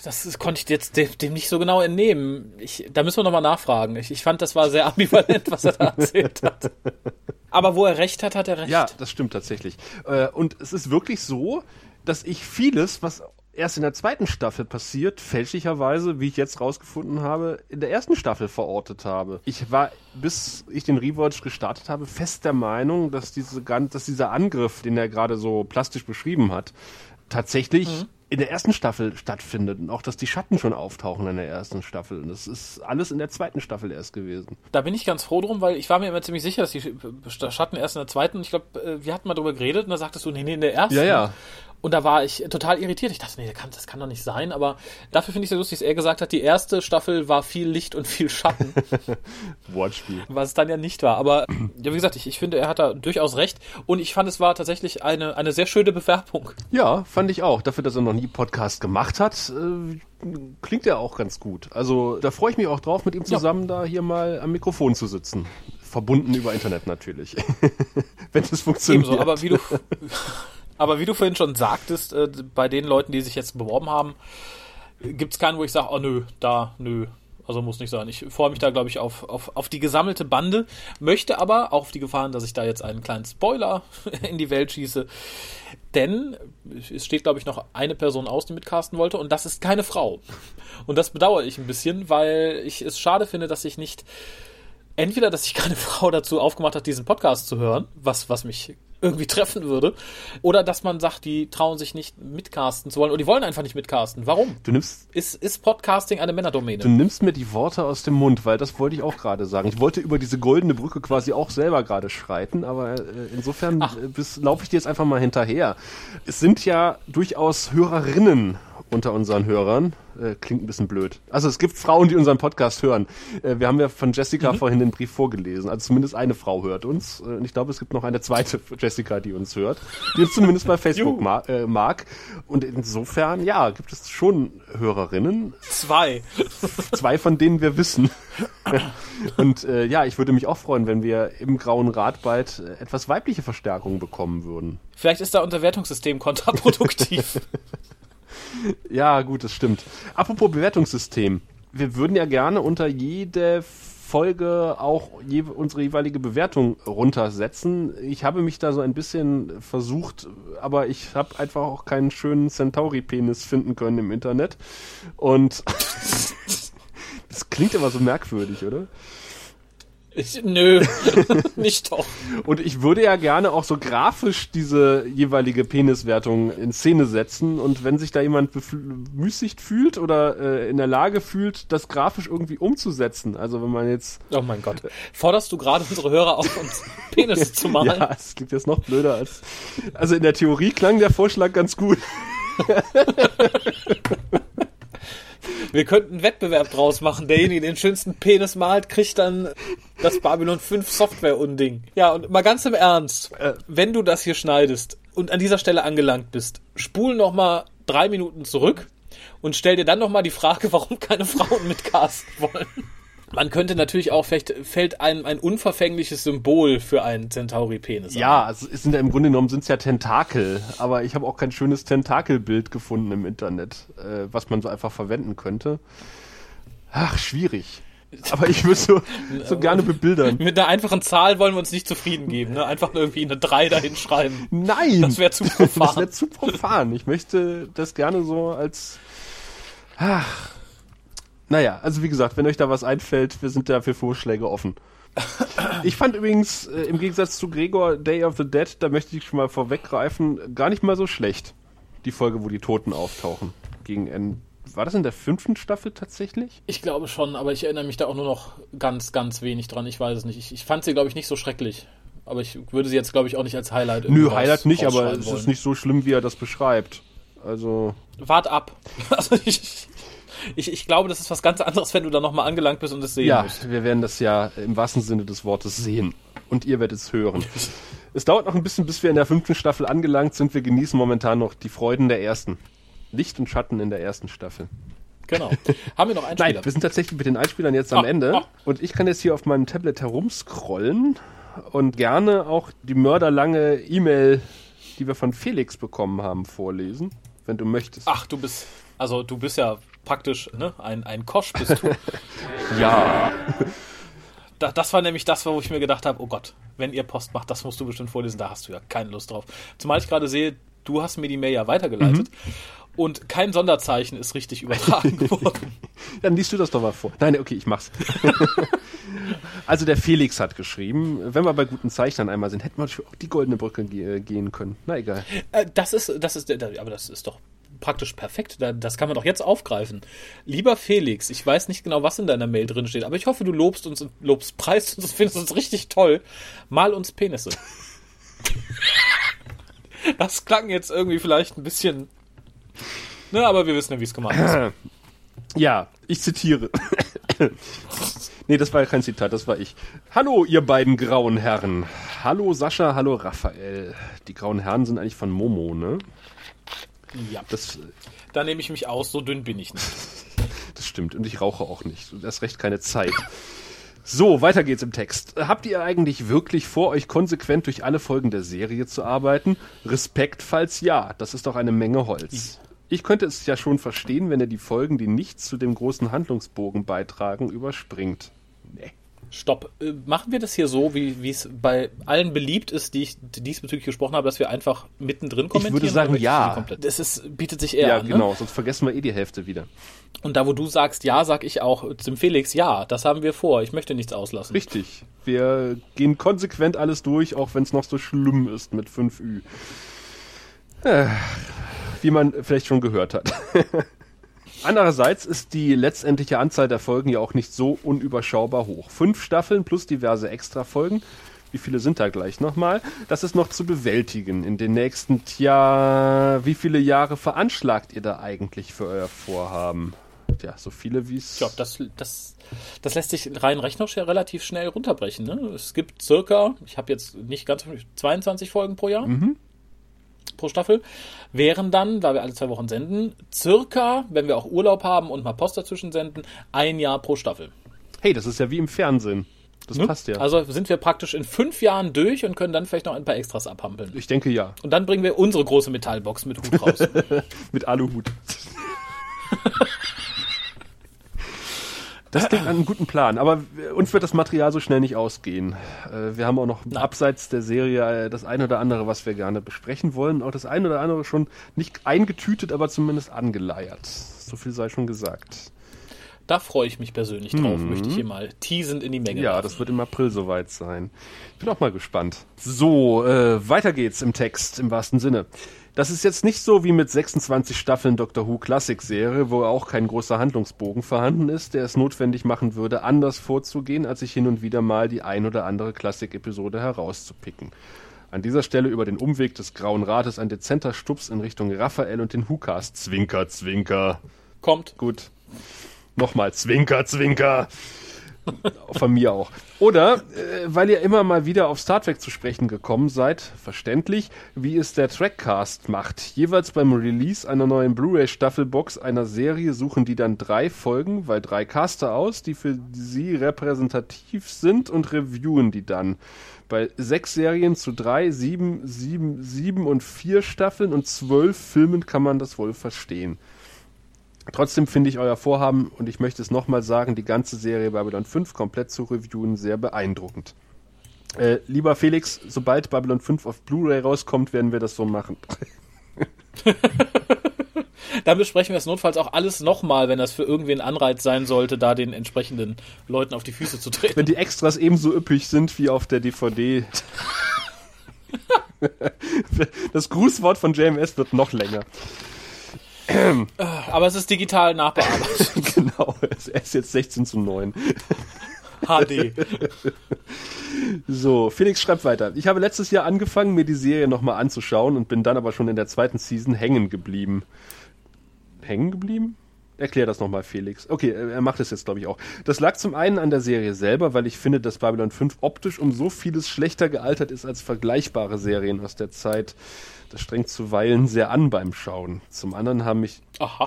Das ist, konnte ich jetzt dem, dem, nicht so genau entnehmen. Ich, da müssen wir nochmal nachfragen. Ich, ich fand, das war sehr ambivalent, was er da erzählt hat. Aber wo er recht hat, hat er recht. Ja, das stimmt tatsächlich. Äh, und es ist wirklich so, dass ich vieles, was erst in der zweiten Staffel passiert, fälschlicherweise, wie ich jetzt rausgefunden habe, in der ersten Staffel verortet habe. Ich war, bis ich den Rewatch gestartet habe, fest der Meinung, dass, diese, dass dieser Angriff, den er gerade so plastisch beschrieben hat, tatsächlich mhm. in der ersten Staffel stattfindet und auch, dass die Schatten schon auftauchen in der ersten Staffel. Und das ist alles in der zweiten Staffel erst gewesen. Da bin ich ganz froh drum, weil ich war mir immer ziemlich sicher, dass die Schatten erst in der zweiten, ich glaube, äh, wir hatten mal drüber geredet und da sagtest du, nee, nee, in der ersten. Ja, ja. Und da war ich total irritiert. Ich dachte, nee, das kann, das kann doch nicht sein. Aber dafür finde ich es so lustig, dass er gesagt hat, die erste Staffel war viel Licht und viel Schatten. Wortspiel. Was es dann ja nicht war. Aber ja, wie gesagt, ich, ich finde, er hat da durchaus recht. Und ich fand, es war tatsächlich eine, eine sehr schöne Bewerbung. Ja, fand ich auch. Dafür, dass er noch nie Podcast gemacht hat, äh, klingt er auch ganz gut. Also da freue ich mich auch drauf, mit ihm zusammen ja. da hier mal am Mikrofon zu sitzen. Verbunden über Internet natürlich. Wenn es funktioniert. Ebenso, aber wie du. Aber wie du vorhin schon sagtest, äh, bei den Leuten, die sich jetzt beworben haben, gibt es keinen, wo ich sage, oh nö, da, nö. Also muss nicht sein. Ich freue mich da, glaube ich, auf, auf, auf die gesammelte Bande, möchte aber auch auf die Gefahren, dass ich da jetzt einen kleinen Spoiler in die Welt schieße. Denn es steht, glaube ich, noch eine Person aus, die mitcasten wollte, und das ist keine Frau. Und das bedauere ich ein bisschen, weil ich es schade finde, dass ich nicht entweder, dass sich keine Frau dazu aufgemacht hat, diesen Podcast zu hören, was, was mich irgendwie treffen würde. Oder dass man sagt, die trauen sich nicht mitcasten zu wollen oder die wollen einfach nicht mitcasten. Warum? Du nimmst. Ist, ist Podcasting eine Männerdomäne? Du nimmst mir die Worte aus dem Mund, weil das wollte ich auch gerade sagen. Ich wollte über diese goldene Brücke quasi auch selber gerade schreiten, aber äh, insofern laufe ich dir jetzt einfach mal hinterher. Es sind ja durchaus Hörerinnen unter unseren Hörern. Äh, klingt ein bisschen blöd. Also es gibt Frauen, die unseren Podcast hören. Äh, wir haben ja von Jessica mhm. vorhin den Brief vorgelesen. Also zumindest eine Frau hört uns. Äh, und ich glaube, es gibt noch eine zweite Jessica, die uns hört. Die uns zumindest bei Facebook ma äh, mag. Und insofern, ja, gibt es schon Hörerinnen. Zwei. Zwei, von denen wir wissen. und äh, ja, ich würde mich auch freuen, wenn wir im Grauen Rat bald etwas weibliche Verstärkung bekommen würden. Vielleicht ist da unser Wertungssystem kontraproduktiv. ja, gut, das stimmt. Apropos Bewertungssystem. Wir würden ja gerne unter jede Folge auch je, unsere jeweilige Bewertung runtersetzen. Ich habe mich da so ein bisschen versucht, aber ich habe einfach auch keinen schönen Centauri-Penis finden können im Internet. Und das klingt aber so merkwürdig, oder? Ich, nö, nicht doch. Und ich würde ja gerne auch so grafisch diese jeweilige Peniswertung in Szene setzen. Und wenn sich da jemand bemüßigt fühlt oder äh, in der Lage fühlt, das grafisch irgendwie umzusetzen, also wenn man jetzt. Oh mein Gott. Forderst du gerade unsere Hörer auf, uns Penis zu malen? Ja, es gibt jetzt noch blöder als. Also in der Theorie klang der Vorschlag ganz gut. Wir könnten einen Wettbewerb draus machen. Derjenige, der den schönsten Penis malt, kriegt dann das Babylon 5 Software-Unding. Ja, und mal ganz im Ernst, wenn du das hier schneidest und an dieser Stelle angelangt bist, spul noch mal drei Minuten zurück und stell dir dann nochmal die Frage, warum keine Frauen mitcasten wollen. Man könnte natürlich auch, vielleicht fällt einem ein unverfängliches Symbol für einen Centauri-Penis. Ja, also es sind ja im Grunde genommen sind es ja Tentakel, aber ich habe auch kein schönes Tentakelbild gefunden im Internet, äh, was man so einfach verwenden könnte. Ach, schwierig. Aber ich würde so, so gerne bebildern. Mit einer einfachen Zahl wollen wir uns nicht zufrieden geben, ne? Einfach irgendwie eine 3 dahin schreiben. Nein! Das wäre zu profan. Das wäre zu profan. Ich möchte das gerne so als. Ach. Naja, also wie gesagt, wenn euch da was einfällt, wir sind da für Vorschläge offen. Ich fand übrigens, äh, im Gegensatz zu Gregor Day of the Dead, da möchte ich schon mal vorweggreifen, gar nicht mal so schlecht. Die Folge, wo die Toten auftauchen. Gegen Ende. War das in der fünften Staffel tatsächlich? Ich glaube schon, aber ich erinnere mich da auch nur noch ganz, ganz wenig dran. Ich weiß es nicht. Ich, ich fand sie, glaube ich, nicht so schrecklich. Aber ich würde sie jetzt, glaube ich, auch nicht als Highlight Nö, Highlight nicht, aber es ist nicht so schlimm, wie er das beschreibt. Also, Wart ab. Also ich, ich, ich glaube, das ist was ganz anderes, wenn du da nochmal angelangt bist und es sehen ja, musst. wir werden das ja im wahrsten Sinne des Wortes sehen. Und ihr werdet es hören. es dauert noch ein bisschen, bis wir in der fünften Staffel angelangt sind. Wir genießen momentan noch die Freuden der ersten. Licht und Schatten in der ersten Staffel. Genau. Haben wir noch einen Nein, wir sind tatsächlich mit den Einspielern jetzt am Ah, Ende. ah. Und ich kann jetzt hier auf meinem Tablet herumscrollen und gerne auch die mörderlange E-Mail, die wir von Felix bekommen haben, vorlesen, wenn du möchtest. Ach, du bist, also du bist ja praktisch, ne, ein, ein Kosch bist du. ja. Da, das war nämlich das, wo ich mir gedacht habe, oh Gott, wenn ihr Post macht, das musst du bestimmt vorlesen, da hast du ja keine Lust drauf. Zumal ich gerade sehe, du hast mir die Mail ja weitergeleitet und kein Sonderzeichen ist richtig übertragen worden. Dann liest du das doch mal vor. Nein, okay, ich mach's. also der Felix hat geschrieben, wenn wir bei guten Zeichnern einmal sind, hätten wir für die goldene Brücke ge gehen können. Na egal. Äh, das ist, das ist, aber das ist doch praktisch perfekt. Da- Das kann man doch jetzt aufgreifen. Lieber Felix, ich weiß nicht genau, was in deiner Mail drin steht, aber ich hoffe, du lobst uns, und lobst, preist uns und findest uns richtig toll. Mal uns Penisse. Das klang jetzt irgendwie vielleicht ein bisschen, ne, aber wir wissen ja, wie es gemeint ist. Ja, ich zitiere. nee, das war ja kein Zitat, das war ich. Hallo, ihr beiden grauen Herren. Hallo Sascha, hallo Raphael. Die grauen Herren sind eigentlich von Momo, ne? Ja, Das, da nehme ich mich aus, so dünn bin ich nicht. das stimmt. Und ich rauche auch nicht. Du hast recht keine Zeit. So, weiter geht's im Text. Habt ihr eigentlich wirklich vor, euch konsequent durch alle Folgen der Serie zu arbeiten? Respekt, falls ja. Das ist doch eine Menge Holz. Ich könnte es ja schon verstehen, wenn ihr die Folgen, die nichts zu dem großen Handlungsbogen beitragen, überspringt. Nee. Stopp. Äh, Machen wir das hier so, wie es bei allen beliebt ist, die ich diesbezüglich gesprochen habe, dass wir einfach mittendrin kommentieren? würde sagen, ja. Das ist, bietet sich eher Ja, an, ne? genau, sonst vergessen wir eh die Hälfte wieder. Und da, wo du sagst ja, sag ich auch zum Felix, ja, das haben wir vor. Ich möchte nichts auslassen. Richtig. Wir gehen konsequent alles durch, auch wenn es noch so schlimm ist mit 5Ü. Äh, Wie man vielleicht schon gehört hat. Andererseits ist die letztendliche Anzahl der Folgen ja auch nicht so unüberschaubar hoch. Fünf Staffeln plus diverse Extrafolgen. Wie viele sind da gleich nochmal? Das ist noch zu bewältigen. In den nächsten, tja, wie viele Jahre veranschlagt ihr da eigentlich für euer Vorhaben? Ja, so viele wie es. Ich glaube, das, das, das lässt sich rein rechnerisch ja relativ schnell runterbrechen. Ne? Es gibt circa, ich habe jetzt nicht ganz 22 Folgen pro Jahr. Pro Staffel. Wären dann, da wir alle zwei Wochen senden, circa, wenn wir auch Urlaub haben und mal Post dazwischen senden, ein Jahr pro Staffel. Hey, das ist ja wie im Fernsehen. Das Ne? passt ja. Also sind wir praktisch in fünf Jahren durch und können dann vielleicht noch ein paar Extras abhampeln. ich denke ja. Und dann bringen wir unsere große Metallbox mit Hut raus. Mit Aluhut. Das klingt nach einem guten Plan, aber uns wird das Material so schnell nicht ausgehen. Äh, Wir haben auch noch abseits der Serie äh, das ein oder andere, was wir gerne besprechen wollen. Auch das ein oder andere schon nicht eingetütet, aber zumindest angeleiert. So viel sei schon gesagt. da freue ich mich persönlich drauf, möchte ich hier mal teasend in die Menge Mhm. Ja, werfen. das wird im April soweit sein. Ich bin auch mal gespannt. So, äh, weiter geht's im Text, im wahrsten Sinne. Das ist jetzt nicht so wie mit 26 Staffeln Doctor Who Classic Serie, wo auch kein großer Handlungsbogen vorhanden ist, der es notwendig machen würde, anders vorzugehen, als sich hin und wieder mal die ein oder andere Classic-Episode herauszupicken. An dieser Stelle über den Umweg des Grauen Rates ein dezenter Stups in Richtung Raphael und den Hukas. Zwinker, Zwinker. Kommt. Gut. Nochmal Zwinker, Zwinker. Von mir auch. Oder, äh, weil ihr immer mal wieder auf Star Trek zu sprechen gekommen seid, verständlich, wie es der Trackcast macht. Jeweils beim Release einer neuen Blu-ray-Staffelbox einer Serie suchen die dann drei Folgen, weil drei Caster aus, die für sie repräsentativ sind und reviewen die dann. Bei sechs Serien zu drei, sieben, sieben, sieben und vier Staffeln und zwölf Filmen kann man das wohl verstehen. Trotzdem finde ich euer Vorhaben, und ich möchte es nochmal sagen, die ganze Serie Babylon 5 komplett zu reviewen, sehr beeindruckend. Äh, lieber Felix, sobald Babylon 5 auf Blu-ray rauskommt, werden wir das so machen. Dann besprechen wir es notfalls auch alles nochmal, wenn das für irgendwen Anreiz sein sollte, da den entsprechenden Leuten auf die Füße zu treten. Wenn die Extras ebenso üppig sind wie auf der DVD. das Grußwort von JMS wird noch länger. Aber es ist digital nachbearbeitet. genau, er ist jetzt 16 zu 9. HD. So, Felix schreibt weiter. Ich habe letztes Jahr angefangen, mir die Serie nochmal anzuschauen und bin dann aber schon in der zweiten Season hängen geblieben. Hängen geblieben? Erklär das nochmal, Felix. Okay, er macht es jetzt, glaube ich, auch. Das lag zum einen an der Serie selber, weil ich finde, dass Babylon 5 optisch um so vieles schlechter gealtert ist als vergleichbare Serien aus der Zeit. Das strengt zuweilen sehr an beim Schauen. Zum anderen haben mich,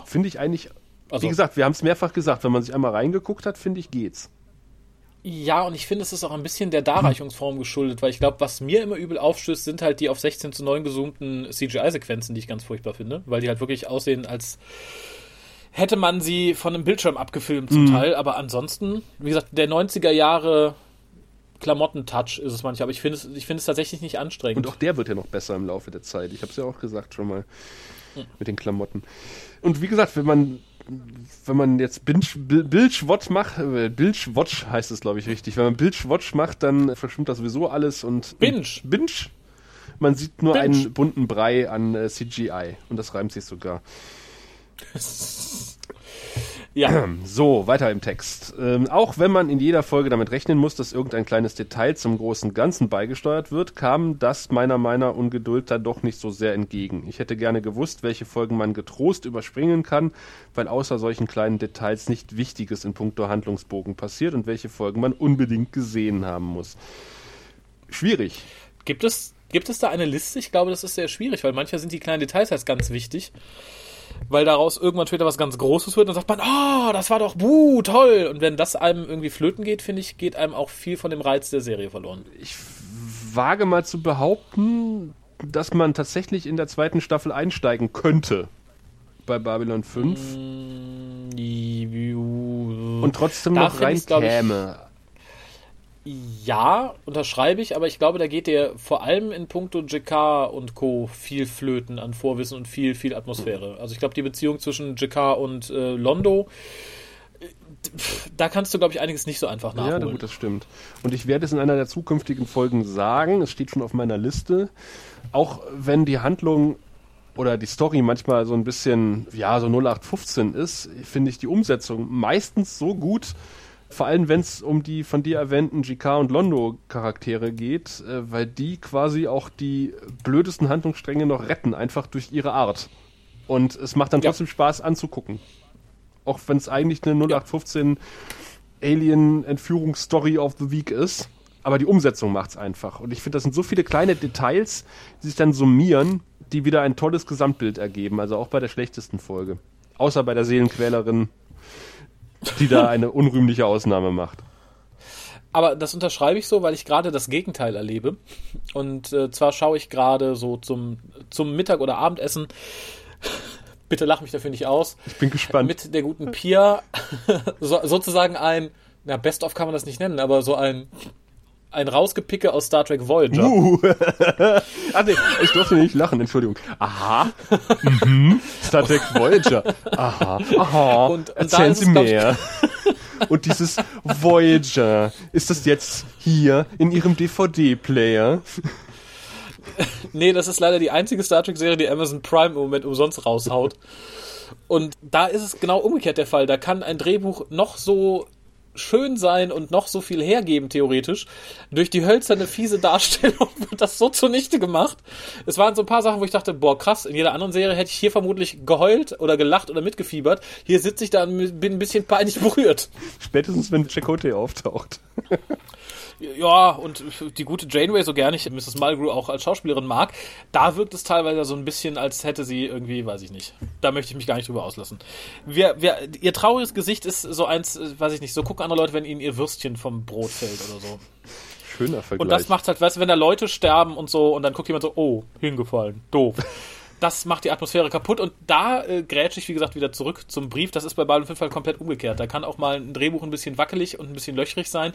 finde ich eigentlich, Also- wie gesagt, wir haben es mehrfach gesagt, wenn man sich einmal reingeguckt hat, finde ich, geht's. Ja, und ich finde, es ist auch ein bisschen der Darreichungsform geschuldet, weil ich glaube, was mir immer übel aufstößt, sind halt die auf 16 zu 9 gezoomten CGI-Sequenzen, die ich ganz furchtbar finde, weil die halt wirklich aussehen, als hätte man sie von einem Bildschirm abgefilmt zum Teil. Aber ansonsten, wie gesagt, der 90er Jahre Klamotten-Touch ist es manchmal, aber ich finde es, ich finde es tatsächlich nicht anstrengend. Und auch der wird ja noch besser im Laufe der Zeit. Ich habe es ja auch gesagt schon mal mit den Klamotten. Und wie gesagt, wenn man wenn man jetzt Binge, Binge-Watch macht, äh, Binge-Watch heißt es, glaube ich, richtig. Wenn man Binge-Watch macht, dann verschwimmt das sowieso alles und Binge. Binge. Man sieht nur Binge. einen bunten Brei an äh, CGI und das reimt sich sogar. ja, So, weiter im Text. Ähm, auch wenn man in jeder Folge damit rechnen muss, dass irgendein kleines Detail zum großen Ganzen beigesteuert wird, kam das meiner meiner Ungeduld da doch nicht so sehr entgegen. Ich hätte gerne gewusst, welche Folgen man getrost überspringen kann, weil außer solchen kleinen Details nicht Wichtiges in puncto Handlungsbogen passiert und welche Folgen man unbedingt gesehen haben muss. Schwierig. gibt es, gibt es da eine Liste? Ich glaube, das ist sehr schwierig, weil manchmal sind die kleinen Details halt ganz wichtig. Weil daraus irgendwann später was ganz Großes wird, dann sagt man, oh, das war doch, buh, toll. Und wenn das einem irgendwie flöten geht, finde ich, geht einem auch viel von dem Reiz der Serie verloren. Ich wage mal zu behaupten, dass man tatsächlich in der zweiten Staffel einsteigen könnte bei Babylon 5 und trotzdem Da noch find rein ich's, glaub ich, käme. Ja, unterschreibe ich, aber ich glaube, da geht dir vor allem in puncto JK und Co. viel flöten an Vorwissen und viel, viel Atmosphäre. Also ich glaube, die Beziehung zwischen JK und äh, Londo, äh, da kannst du, glaube ich, einiges nicht so einfach nachholen. Ja, gut, das stimmt. Und ich werde es in einer der zukünftigen Folgen sagen, es steht schon auf meiner Liste, auch wenn die Handlung oder die Story manchmal so ein bisschen, ja, so 0815 ist, finde ich die Umsetzung meistens so gut, vor allem wenn es um die von dir erwähnten GK und Londo Charaktere geht, äh, weil die quasi auch die blödesten Handlungsstränge noch retten, einfach durch ihre Art. Und es macht dann Ja. trotzdem Spaß anzugucken. Auch wenn es eigentlich eine 0815 Alien-Entführungsstory of the Week ist. Aber die Umsetzung macht's einfach. Und ich finde, das sind so viele kleine Details, die sich dann summieren, die wieder ein tolles Gesamtbild ergeben. Also auch bei der schlechtesten Folge. Außer bei der Seelenquälerin, die da eine unrühmliche Ausnahme macht. Aber das unterschreibe ich so, weil ich gerade das Gegenteil erlebe. Und äh, zwar schaue ich gerade so zum, zum Mittag- oder Abendessen. Bitte lach mich dafür nicht aus. Ich bin gespannt. Mit der guten Pia so, sozusagen ein, na, Best of kann man das nicht nennen, aber so ein, ein Rausgepicke aus Star Trek Voyager. Uh. Ach nee, ich durfte nicht lachen, Entschuldigung. Aha. Mhm. Star Trek Voyager. Aha. Aha. Und- und Erzählen ist Sie mehr. Und dieses Voyager, ist das jetzt hier in Ihrem DVD-Player? Nee, das ist leider die einzige Star Trek-Serie, die Amazon Prime im Moment umsonst raushaut. Und da ist es genau umgekehrt der Fall. Da kann ein Drehbuch noch so schön sein und noch so viel hergeben, theoretisch. Durch die hölzerne, fiese Darstellung wird das so zunichte gemacht. Es waren so ein paar Sachen, wo ich dachte, boah, krass, in jeder anderen Serie hätte ich hier vermutlich geheult oder gelacht oder mitgefiebert. Hier sitze ich da und bin ein bisschen peinlich berührt. Spätestens, wenn Chakotay auftaucht. Ja, und die gute Janeway, so gerne ich Mrs. Mulgrew auch als Schauspielerin mag, da wirkt es teilweise so ein bisschen, als hätte sie irgendwie, weiß ich nicht. Da möchte ich mich gar nicht drüber auslassen. Wir, wir, ihr trauriges Gesicht ist so eins, weiß ich nicht, so gucken andere Leute, wenn ihnen ihr Würstchen vom Brot fällt oder so. Schöner Vergleich. Und das macht halt, weißt du, wenn da Leute sterben und so und dann guckt jemand so, oh, hingefallen, doof. Das macht die Atmosphäre kaputt und da äh, grätsche ich, wie gesagt, wieder zurück zum Brief. Das ist bei Babylon 5 halt komplett umgekehrt. Da kann auch mal ein Drehbuch ein bisschen wackelig und ein bisschen löchrig sein.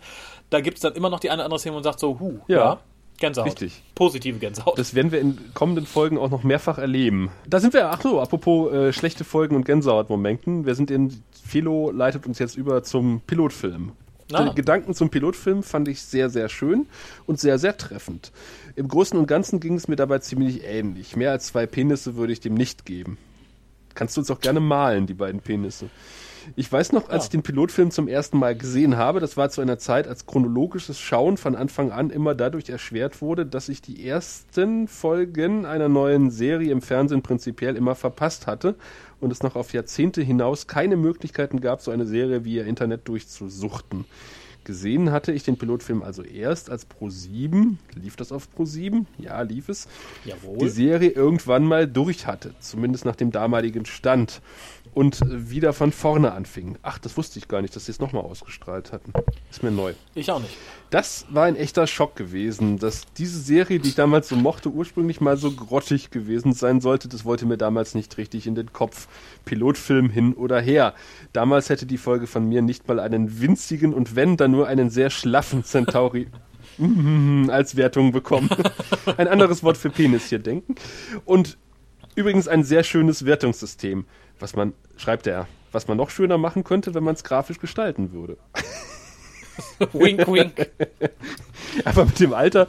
Da gibt es dann immer noch die eine oder andere Szene, man sagt so, hu, Ja. ja, Gänsehaut. Richtig. Positive Gänsehaut. Das werden wir in kommenden Folgen auch noch mehrfach erleben. Da sind wir, ach so, apropos äh, schlechte Folgen und Gänsehautmomenten. Wir sind in, Philo leitet uns jetzt über zum Pilotfilm. Ah. Die Gedanken zum Pilotfilm fand ich sehr, sehr schön und sehr, sehr treffend. Im Großen und Ganzen ging es mir dabei ziemlich ähnlich. Mehr als zwei Penisse würde ich dem nicht geben. Kannst du uns auch gerne malen, die beiden Penisse. Ich weiß noch, als Ja. ich den Pilotfilm zum ersten Mal gesehen habe, das war zu einer Zeit, als chronologisches Schauen von Anfang an immer dadurch erschwert wurde, dass ich die ersten Folgen einer neuen Serie im Fernsehen prinzipiell immer verpasst hatte und es noch auf Jahrzehnte hinaus keine Möglichkeiten gab, so eine Serie via Internet durchzusuchten. Gesehen hatte ich den Pilotfilm also erst als Pro7, lief das auf Pro7? Ja, lief es Jawohl. die Serie irgendwann mal durch hatte, zumindest nach dem damaligen Stand und wieder von vorne anfing. Ach, das wusste ich gar nicht, dass sie es nochmal ausgestrahlt hatten. Ist mir neu. Ich auch nicht. Das war ein echter Schock gewesen, dass diese Serie, die ich damals so mochte, ursprünglich mal so grottig gewesen sein sollte. Das wollte mir damals nicht richtig in den Kopf. Pilotfilm hin oder her. Damals hätte die Folge von mir nicht mal einen winzigen und wenn, dann nur einen sehr schlaffen Centauri als Wertung bekommen. ein anderes Wort für Penis hier denken. Und übrigens ein sehr schönes Wertungssystem, was man, schreibt er, was man noch schöner machen könnte, wenn man es grafisch gestalten würde. wink, wink. Aber mit dem Alter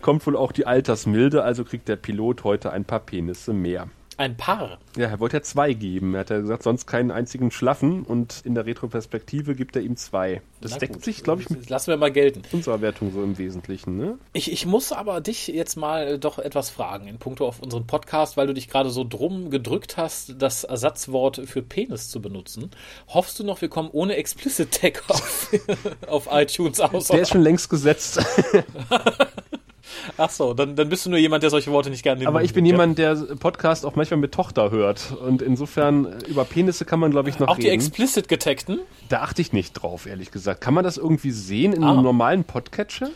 kommt wohl auch die Altersmilde, also kriegt der Pilot heute ein paar Penisse mehr. Ein Paar. Ja, er wollte ja zwei geben. Er hat ja gesagt, sonst keinen einzigen Schlaffen und in der Retroperspektive gibt er ihm zwei. Das Na deckt gut. sich, glaube ich, mit Lassen wir mal gelten. unserer Wertung so im Wesentlichen, ne? Ich, ich muss aber dich jetzt mal äh, doch etwas fragen in puncto auf unseren Podcast, weil du dich gerade so drum gedrückt hast, das Ersatzwort für Penis zu benutzen. Hoffst du noch, wir kommen ohne Explicit Tag auf, auf iTunes aus? Der ist schon längst gesetzt. Ach so, dann, dann bist du nur jemand, der solche Worte nicht gerne Aber ich bin nimmt, jemand, der Podcast auch manchmal mit Tochter hört. Und insofern, äh, über Penisse kann man, glaube ich, noch Auch die reden. explicit getagten? Da achte ich nicht drauf, ehrlich gesagt. Kann man das irgendwie sehen in Ah. einem normalen Podcatcher?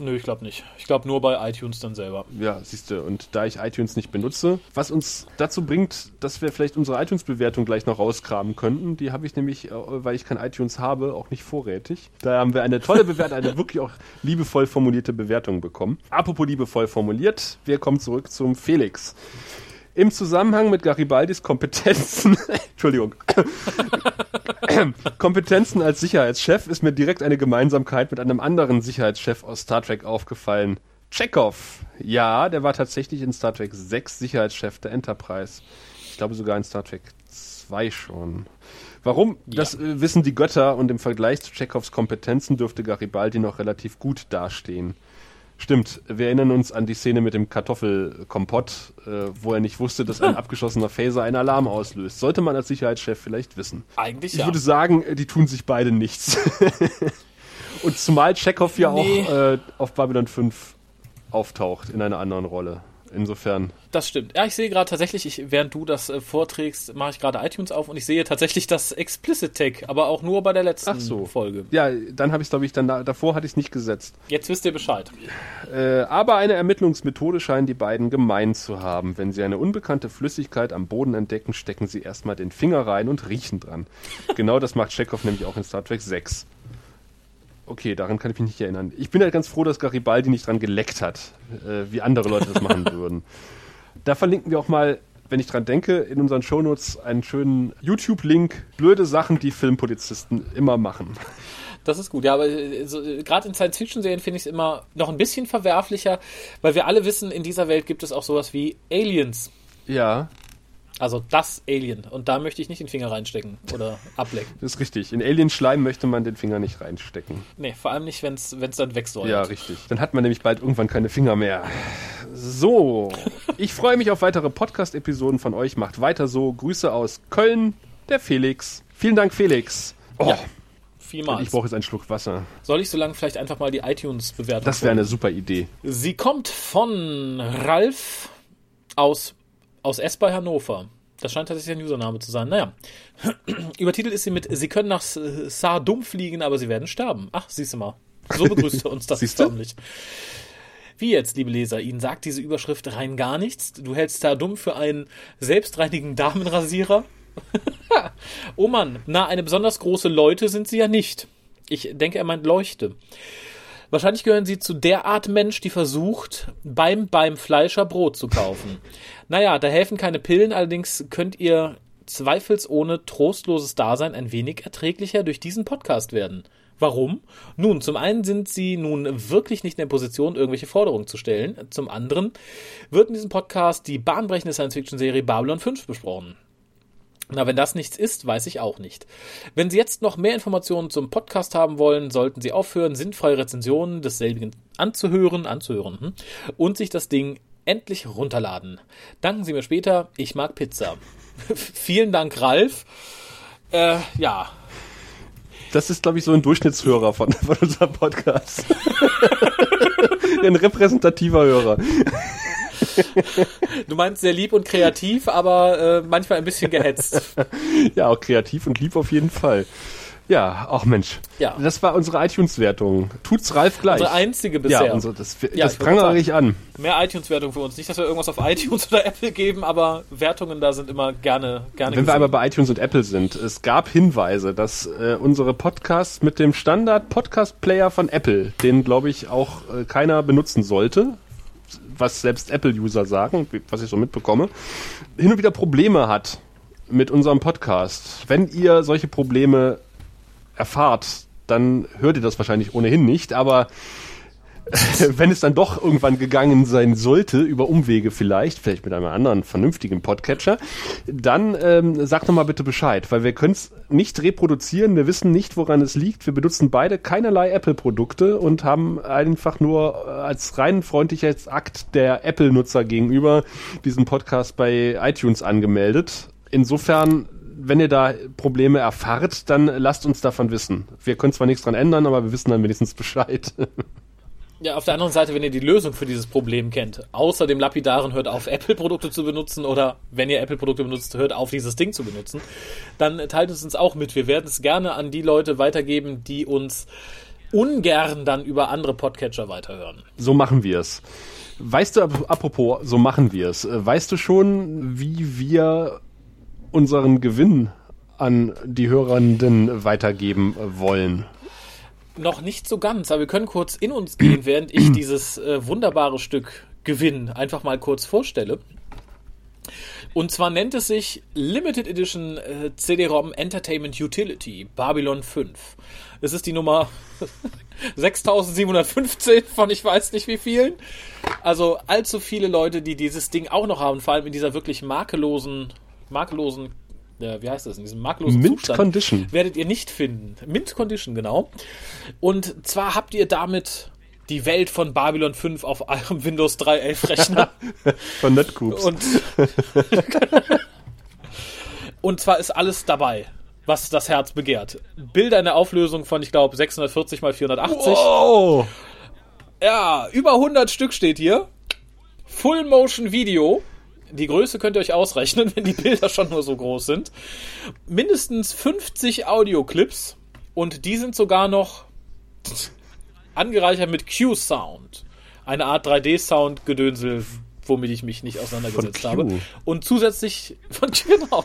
Nö, ich glaube nicht. Ich glaube nur bei iTunes dann selber. Ja, siehst du, und da ich iTunes nicht benutze, was uns dazu bringt, dass wir vielleicht unsere iTunes-Bewertung gleich noch rauskramen könnten. Die habe ich nämlich, äh, weil ich kein iTunes habe, auch nicht vorrätig. Da haben wir eine tolle Bewertung, eine wirklich auch liebevoll formulierte Bewertung bekommen. Apropos liebevoll formuliert, wir kommen zurück zum Felix. Im Zusammenhang mit Garibaldis Kompetenzen, Entschuldigung, Kompetenzen als Sicherheitschef ist mir direkt eine Gemeinsamkeit mit einem anderen Sicherheitschef aus Star Trek aufgefallen. Chekhov. Ja, der war tatsächlich in Star Trek 6 Sicherheitschef der Enterprise. Ich glaube sogar in Star Trek 2 schon. Warum? Das äh, wissen die Götter und im Vergleich zu Chekhovs Kompetenzen dürfte Garibaldi noch relativ gut dastehen. Stimmt, wir erinnern uns an die Szene mit dem Kartoffelkompott, äh, wo er nicht wusste, dass ein abgeschossener Phaser einen Alarm auslöst. Sollte man als Sicherheitschef vielleicht wissen. Eigentlich Ich ja. würde sagen, äh, die tun sich beide nichts. Und zumal Chekhov ja Nee. auch äh, auf Babylon 5 auftaucht in einer anderen Rolle. Insofern. Das stimmt. Ja, ich sehe gerade tatsächlich, ich, während du das äh, vorträgst, mache ich gerade iTunes auf und ich sehe tatsächlich das Explicit Tag, aber auch nur bei der letzten Ach so. Folge. Ja, dann habe ich es, glaube ich, dann da- davor hatte ich es nicht gesetzt. Jetzt wisst ihr Bescheid. Äh, aber eine Ermittlungsmethode scheinen die beiden gemein zu haben. Wenn sie eine unbekannte Flüssigkeit am Boden entdecken, stecken sie erstmal den Finger rein und riechen dran. genau das macht Chekhov nämlich auch in Star Trek 6. Okay, daran kann ich mich nicht erinnern. Ich bin halt ganz froh, dass Garibaldi nicht dran geleckt hat, äh, wie andere Leute das machen würden. Da verlinken wir auch mal, wenn ich dran denke, in unseren Shownotes einen schönen YouTube-Link. Blöde Sachen, die Filmpolizisten immer machen. Das ist gut, ja, aber äh, so, äh, gerade in Science-Fiction-Serien finde ich es immer noch ein bisschen verwerflicher, weil wir alle wissen, in dieser Welt gibt es auch sowas wie Aliens. Ja, Also das Alien. Und da möchte ich nicht den Finger reinstecken oder ablecken. Das ist richtig. In Alien-Schleim möchte man den Finger nicht reinstecken. Nee, vor allem nicht, wenn es dann wegsäuert. Ja, richtig. Dann hat man nämlich bald irgendwann keine Finger mehr. So, ich freue mich auf weitere Podcast-Episoden von euch. Macht weiter so. Grüße aus Köln, der Felix. Vielen Dank, Felix. Oh, Ja, Vielmals. ich brauche jetzt einen Schluck Wasser. Soll ich so lange vielleicht einfach mal die iTunes-Bewertung Das wäre eine super Idee. Sie kommt von Ralf aus, aus S bei Hannover. Das scheint tatsächlich ein Username zu sein. Naja. Übertitelt ist sie mit Sie können nach Sardum fliegen, aber sie werden sterben. Ach, siehst du mal. So begrüßt er uns das förmlich. Wie jetzt, liebe Leser, Ihnen sagt diese Überschrift rein gar nichts. Du hältst Sardum für einen selbstreinigen Damenrasierer. oh Mann, na, eine besonders große Leute sind sie ja nicht. Ich denke, er meint Leuchte. Wahrscheinlich gehören sie zu der Art Mensch, die versucht, beim beim Fleischer Brot zu kaufen. Naja, da helfen keine Pillen, allerdings könnt ihr zweifelsohne trostloses Dasein ein wenig erträglicher durch diesen Podcast werden. Warum? Nun, zum einen sind sie nun wirklich nicht in der Position, irgendwelche Forderungen zu stellen. Zum anderen wird in diesem Podcast die bahnbrechende Science-Fiction-Serie Babylon 5 besprochen. Na, wenn das nichts ist, weiß ich auch nicht. Wenn Sie jetzt noch mehr Informationen zum Podcast haben wollen, sollten Sie aufhören, sinnfreie Rezensionen desselbigen anzuhören, anzuhören hm, und sich das Ding endlich runterladen. Danken Sie mir später, ich mag Pizza. Vielen Dank, Ralf. Äh, ja, Das ist, glaube ich, so ein Durchschnittshörer von, von unserem Podcast. ein repräsentativer Hörer. du meinst sehr lieb und kreativ, aber äh, manchmal ein bisschen gehetzt. Ja, auch kreativ und lieb auf jeden Fall. Ja, auch Mensch. Ja. Das war unsere iTunes-Wertung. Tut's Ralf gleich. Unsere einzige bisher. Ja, unsere, das, Ja, das prangere ich an. Mehr iTunes-Wertung für uns. Nicht, dass wir irgendwas auf iTunes oder Apple geben, aber Wertungen da sind immer gerne, gerne Wenn wir gesehen. aber bei iTunes und Apple sind, es gab Hinweise, dass äh, unsere Podcasts mit dem Standard-Podcast-Player von Apple, den glaube ich auch äh, keiner benutzen sollte, was selbst Apple-User sagen, was ich so mitbekomme, hin und wieder Probleme hat mit unserem Podcast. Wenn ihr solche Probleme erfahrt, dann hört ihr das wahrscheinlich ohnehin nicht, aber wenn es dann doch irgendwann gegangen sein sollte, über Umwege vielleicht, vielleicht mit einem anderen vernünftigen Podcatcher, dann ähm, sagt doch mal bitte Bescheid, weil wir können es nicht reproduzieren, wir wissen nicht, woran es liegt. Wir benutzen beide keinerlei Apple-Produkte und haben einfach nur äh, als rein Freundlichkeitsakt der Apple-Nutzer gegenüber diesen Podcast bei iTunes angemeldet. Insofern wenn ihr da Probleme erfahrt, dann lasst uns davon wissen. Wir können zwar nichts dran ändern, aber wir wissen dann wenigstens Bescheid. Ja, auf der anderen Seite, wenn ihr die Lösung für dieses Problem kennt, außer dem lapidaren hört auf, Apple-Produkte zu benutzen oder wenn ihr Apple-Produkte benutzt, hört auf, dieses Ding zu benutzen, dann teilt es uns auch mit. Wir werden es gerne an die Leute weitergeben, die uns ungern dann über andere Podcatcher weiterhören. So machen wir es. Weißt du, ap- apropos, so machen wir es. äh, Weißt du schon, wie wir unseren Gewinn an die Hörenden weitergeben wollen? Noch nicht so ganz, aber wir können kurz in uns gehen, während ich dieses äh, wunderbare Stück Gewinn einfach mal kurz vorstelle. Und zwar nennt es sich Limited Edition äh, CD-ROM Entertainment Utility Babylon 5. Es ist die Nummer 6715 von ich weiß nicht wie vielen. Also allzu viele Leute, die dieses Ding auch noch haben, vor allem in dieser wirklich makellosen, makellosen, äh, wie heißt das, in diesem makellosen Mint Zustand, Condition. werdet ihr nicht finden. Mint Condition, genau. Und zwar habt ihr damit die Welt von Babylon 5 auf eurem Windows 3.11 Rechner. Von Netcoops. Und, und zwar ist alles dabei, was das Herz begehrt. Bilder in der Auflösung von, ich glaube, 640 mal 480. oh! Ja, über 100 Stück steht hier. Full Motion Video. Die Größe könnt ihr euch ausrechnen, wenn die Bilder schon nur so groß sind. Mindestens 50 Audioclips. Und die sind sogar noch angereichert mit Q-Sound. Eine Art 3D-Sound-Gedönsel, womit ich mich nicht auseinandergesetzt habe. Und zusätzlich von genau.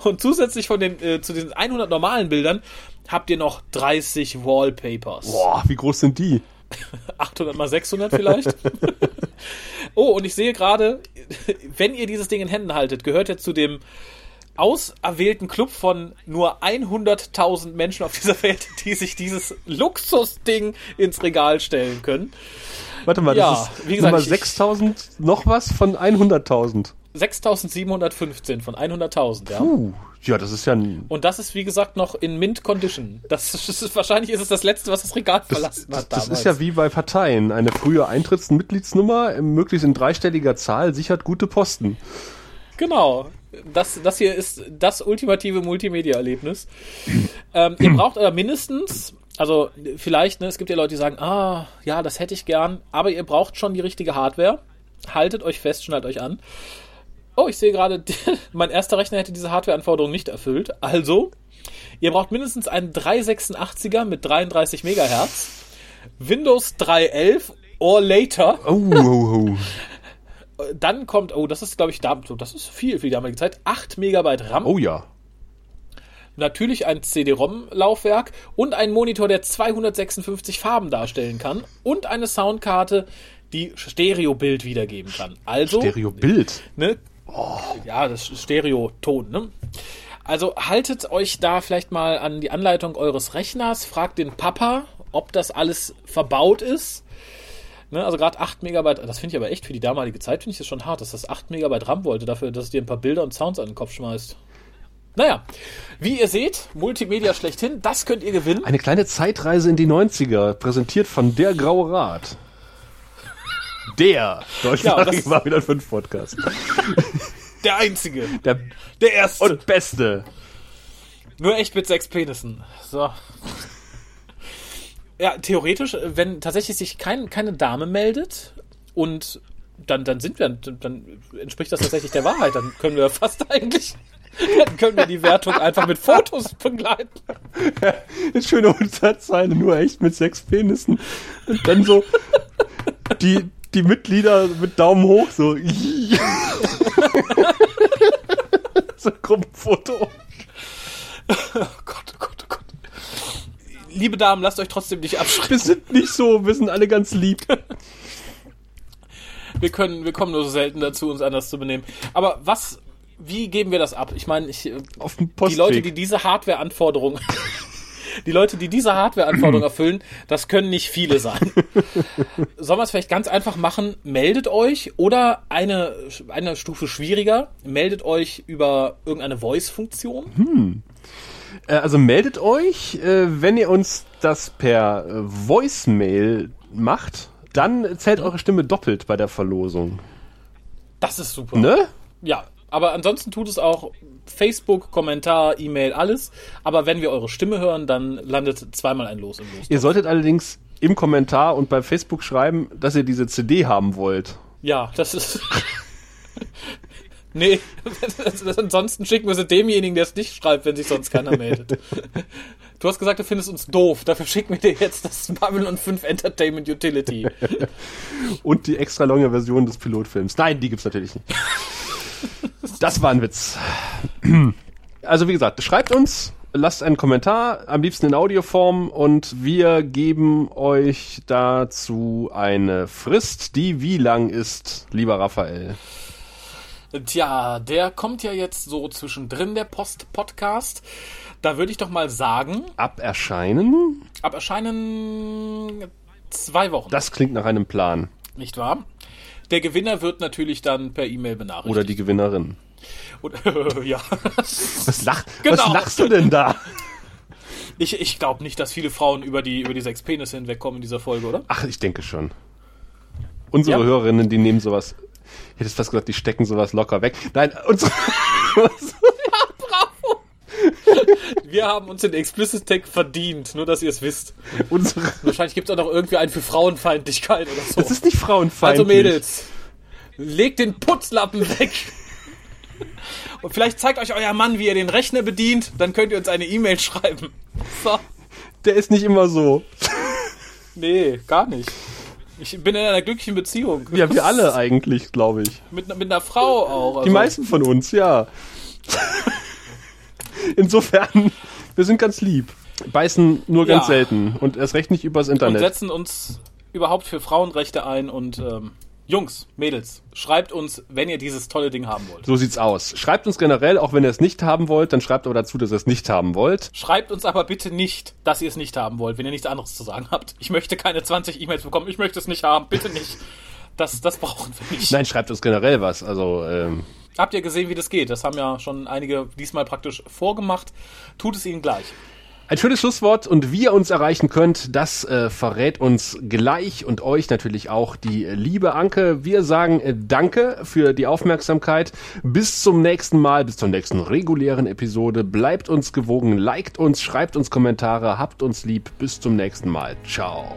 Und zusätzlich von den äh, zu den 100 normalen Bildern habt ihr noch 30 Wallpapers. Boah, wie groß sind die? 800 mal 600 vielleicht. oh, und ich sehe gerade, wenn ihr dieses Ding in Händen haltet, gehört ihr zu dem auserwählten Club von nur 100.000 Menschen auf dieser Welt, die sich dieses Luxusding ins Regal stellen können. Warte mal, Ja, das ist wie gesagt, Nummer ich- 6000 noch was von 100.000. 6715 von 100.000, ja. Puh, ja, das ist ja ein, Und das ist, wie gesagt, noch in Mint Condition. Das ist, wahrscheinlich ist es das letzte, was das Regal verlassen das, hat das damals. ist ja wie bei Parteien. Eine frühe Eintritts- und Mitgliedsnummer, äh, möglichst in dreistelliger Zahl, sichert gute Posten. Genau. Das, das hier ist das ultimative Multimedia-Erlebnis. ähm, ihr braucht aber mindestens, also vielleicht, ne, es gibt ja Leute, die sagen, ah, ja, das hätte ich gern, aber ihr braucht schon die richtige Hardware. Haltet euch fest, schnallt euch an. Oh, ich sehe gerade, mein erster Rechner hätte diese Hardware-Anforderung nicht erfüllt. Also, ihr braucht mindestens einen 386er mit 33 Megahertz, Windows 3.11 or later. Oh, oh, oh. Dann kommt, oh, das ist, glaube ich, das ist viel für die damalige Zeit, 8 Megabyte RAM. oh ja. Natürlich ein CD-ROM-Laufwerk und ein Monitor, der 256 Farben darstellen kann und eine Soundkarte, die Stereo-Bild wiedergeben kann. Also, Stereo-Bild. ne? Ja, das ist Stereo-Ton, ne? Also haltet euch da vielleicht mal an die Anleitung eures Rechners, fragt den Papa, ob das alles verbaut ist. Ne, also gerade 8 Megabyte, das finde ich aber echt für die damalige Zeit, finde ich das schon hart, dass das 8 Megabyte RAM wollte, dafür, dass es dir ein paar Bilder und Sounds an den Kopf schmeißt. Naja, wie ihr seht, Multimedia schlechthin, das könnt ihr gewinnen. Eine kleine Zeitreise in die 90er, präsentiert von Der Graue Rat. Der Ja, deutschsprachige das- Babylon 5 Podcast. Der einzige, Der der erste. und beste. Nur echt mit sechs Penissen. So. Ja, theoretisch, wenn tatsächlich sich kein, keine Dame meldet und dann, dann sind wir, dann entspricht das tatsächlich der Wahrheit. Dann können wir fast eigentlich, dann können wir die Wertung einfach mit Fotos begleiten. Eine schöne Unterzeile, nur echt mit sechs Penissen. Und dann so die, die Mitglieder mit Daumen hoch, so. so ein Gruppenfoto. Oh Gott, oh Gott, oh Gott. Liebe Damen, lasst euch trotzdem nicht abschrecken. Wir sind nicht so, wir sind alle ganz lieb. Wir können, wir kommen nur so selten dazu, uns anders zu benehmen. Aber was, wie geben wir das ab? Ich meine, ich, Auf dem die Postweg. Leute, die diese Hardware-Anforderung, die Leute, die diese Hardware-Anforderung erfüllen, das können nicht viele sein. Sollen wir es vielleicht ganz einfach machen? Meldet euch oder eine, eine Stufe schwieriger, meldet euch über irgendeine Voice-Funktion. Äh, also meldet euch, äh, wenn ihr uns das per äh, Voicemail macht, dann zählt eure Stimme doppelt bei der Verlosung. Das ist super. Ne? Ja, aber ansonsten tut es auch Facebook, Kommentar, E-Mail, alles. Aber wenn wir eure Stimme hören, dann landet zweimal ein Los im Los. Ihr solltet allerdings im Kommentar und bei Facebook schreiben, dass ihr diese CD haben wollt. Ja, das ist. nee, das, das, ansonsten schicken wir sie demjenigen, der es nicht schreibt, wenn sich sonst keiner meldet. Du hast gesagt, du findest uns doof. Dafür schicken wir dir jetzt das Babylon 5 Entertainment Utility. Und die extra lange Version des Pilotfilms. Nein, die gibt's natürlich nicht. Das war ein Witz. Also wie gesagt, schreibt uns, lasst einen Kommentar, am liebsten in Audioform und wir geben euch dazu eine Frist, die wie lang ist, lieber Raphael? Tja, der kommt ja jetzt so zwischendrin, der Post-Podcast. Da würde ich doch mal sagen, Ab Erscheinen? ab Erscheinen zwei Wochen, Das klingt nach einem Plan. nicht wahr? Der Gewinner wird natürlich dann per E-Mail benachrichtigt. Oder die Gewinnerin. Oder, ja. Was, lach, Genau. was lachst du denn da? Ich, ich glaube nicht, dass viele Frauen über die, über die sechs Penisse hinwegkommen in dieser Folge, oder? Ach, ich denke schon. Unsere Ja. Hörerinnen, die nehmen sowas. Ich hätte fast gesagt, die stecken sowas locker weg. Nein, unsere. Wir haben uns den Explicit Tag verdient, nur dass ihr es wisst. unsere Wahrscheinlich gibt es auch noch irgendwie einen für Frauenfeindlichkeit oder so. das ist nicht frauenfeindlich. also Mädels, legt den Putzlappen weg. Und vielleicht zeigt euch euer Mann, wie ihr den Rechner bedient, dann könnt ihr uns eine E-Mail schreiben. So. Der ist nicht immer so. Nee, gar nicht. Ich bin in einer glücklichen Beziehung. Ja, wir alle eigentlich, glaube ich. Mit, mit einer Frau auch. Die also- meisten von uns, ja. Insofern, wir sind ganz lieb. Beißen nur ganz Ja. selten und erst recht nicht übers und Internet. setzen uns überhaupt für Frauenrechte ein und ähm, Jungs, Mädels, schreibt uns, wenn ihr dieses tolle Ding haben wollt. So sieht's aus. Schreibt uns generell, auch wenn ihr es nicht haben wollt, dann schreibt aber dazu, dass ihr es nicht haben wollt. Schreibt uns aber bitte nicht, dass ihr es nicht haben wollt, wenn ihr nichts anderes zu sagen habt. Ich möchte keine 20 E-Mails bekommen, ich möchte es nicht haben, bitte nicht. Das, das brauchen wir nicht. Nein, schreibt uns generell was. Also, ähm, Habt ihr gesehen, wie das geht? Das haben ja schon einige diesmal praktisch vorgemacht. Tut es ihnen gleich. Ein schönes Schlusswort und wie ihr uns erreichen könnt, das äh, verrät uns gleich und euch natürlich auch die liebe Anke. Wir sagen äh, Danke für die Aufmerksamkeit. Bis zum nächsten Mal, bis zur nächsten regulären Episode. Bleibt uns gewogen, liked uns, schreibt uns Kommentare, habt uns lieb. Bis zum nächsten Mal. Ciao.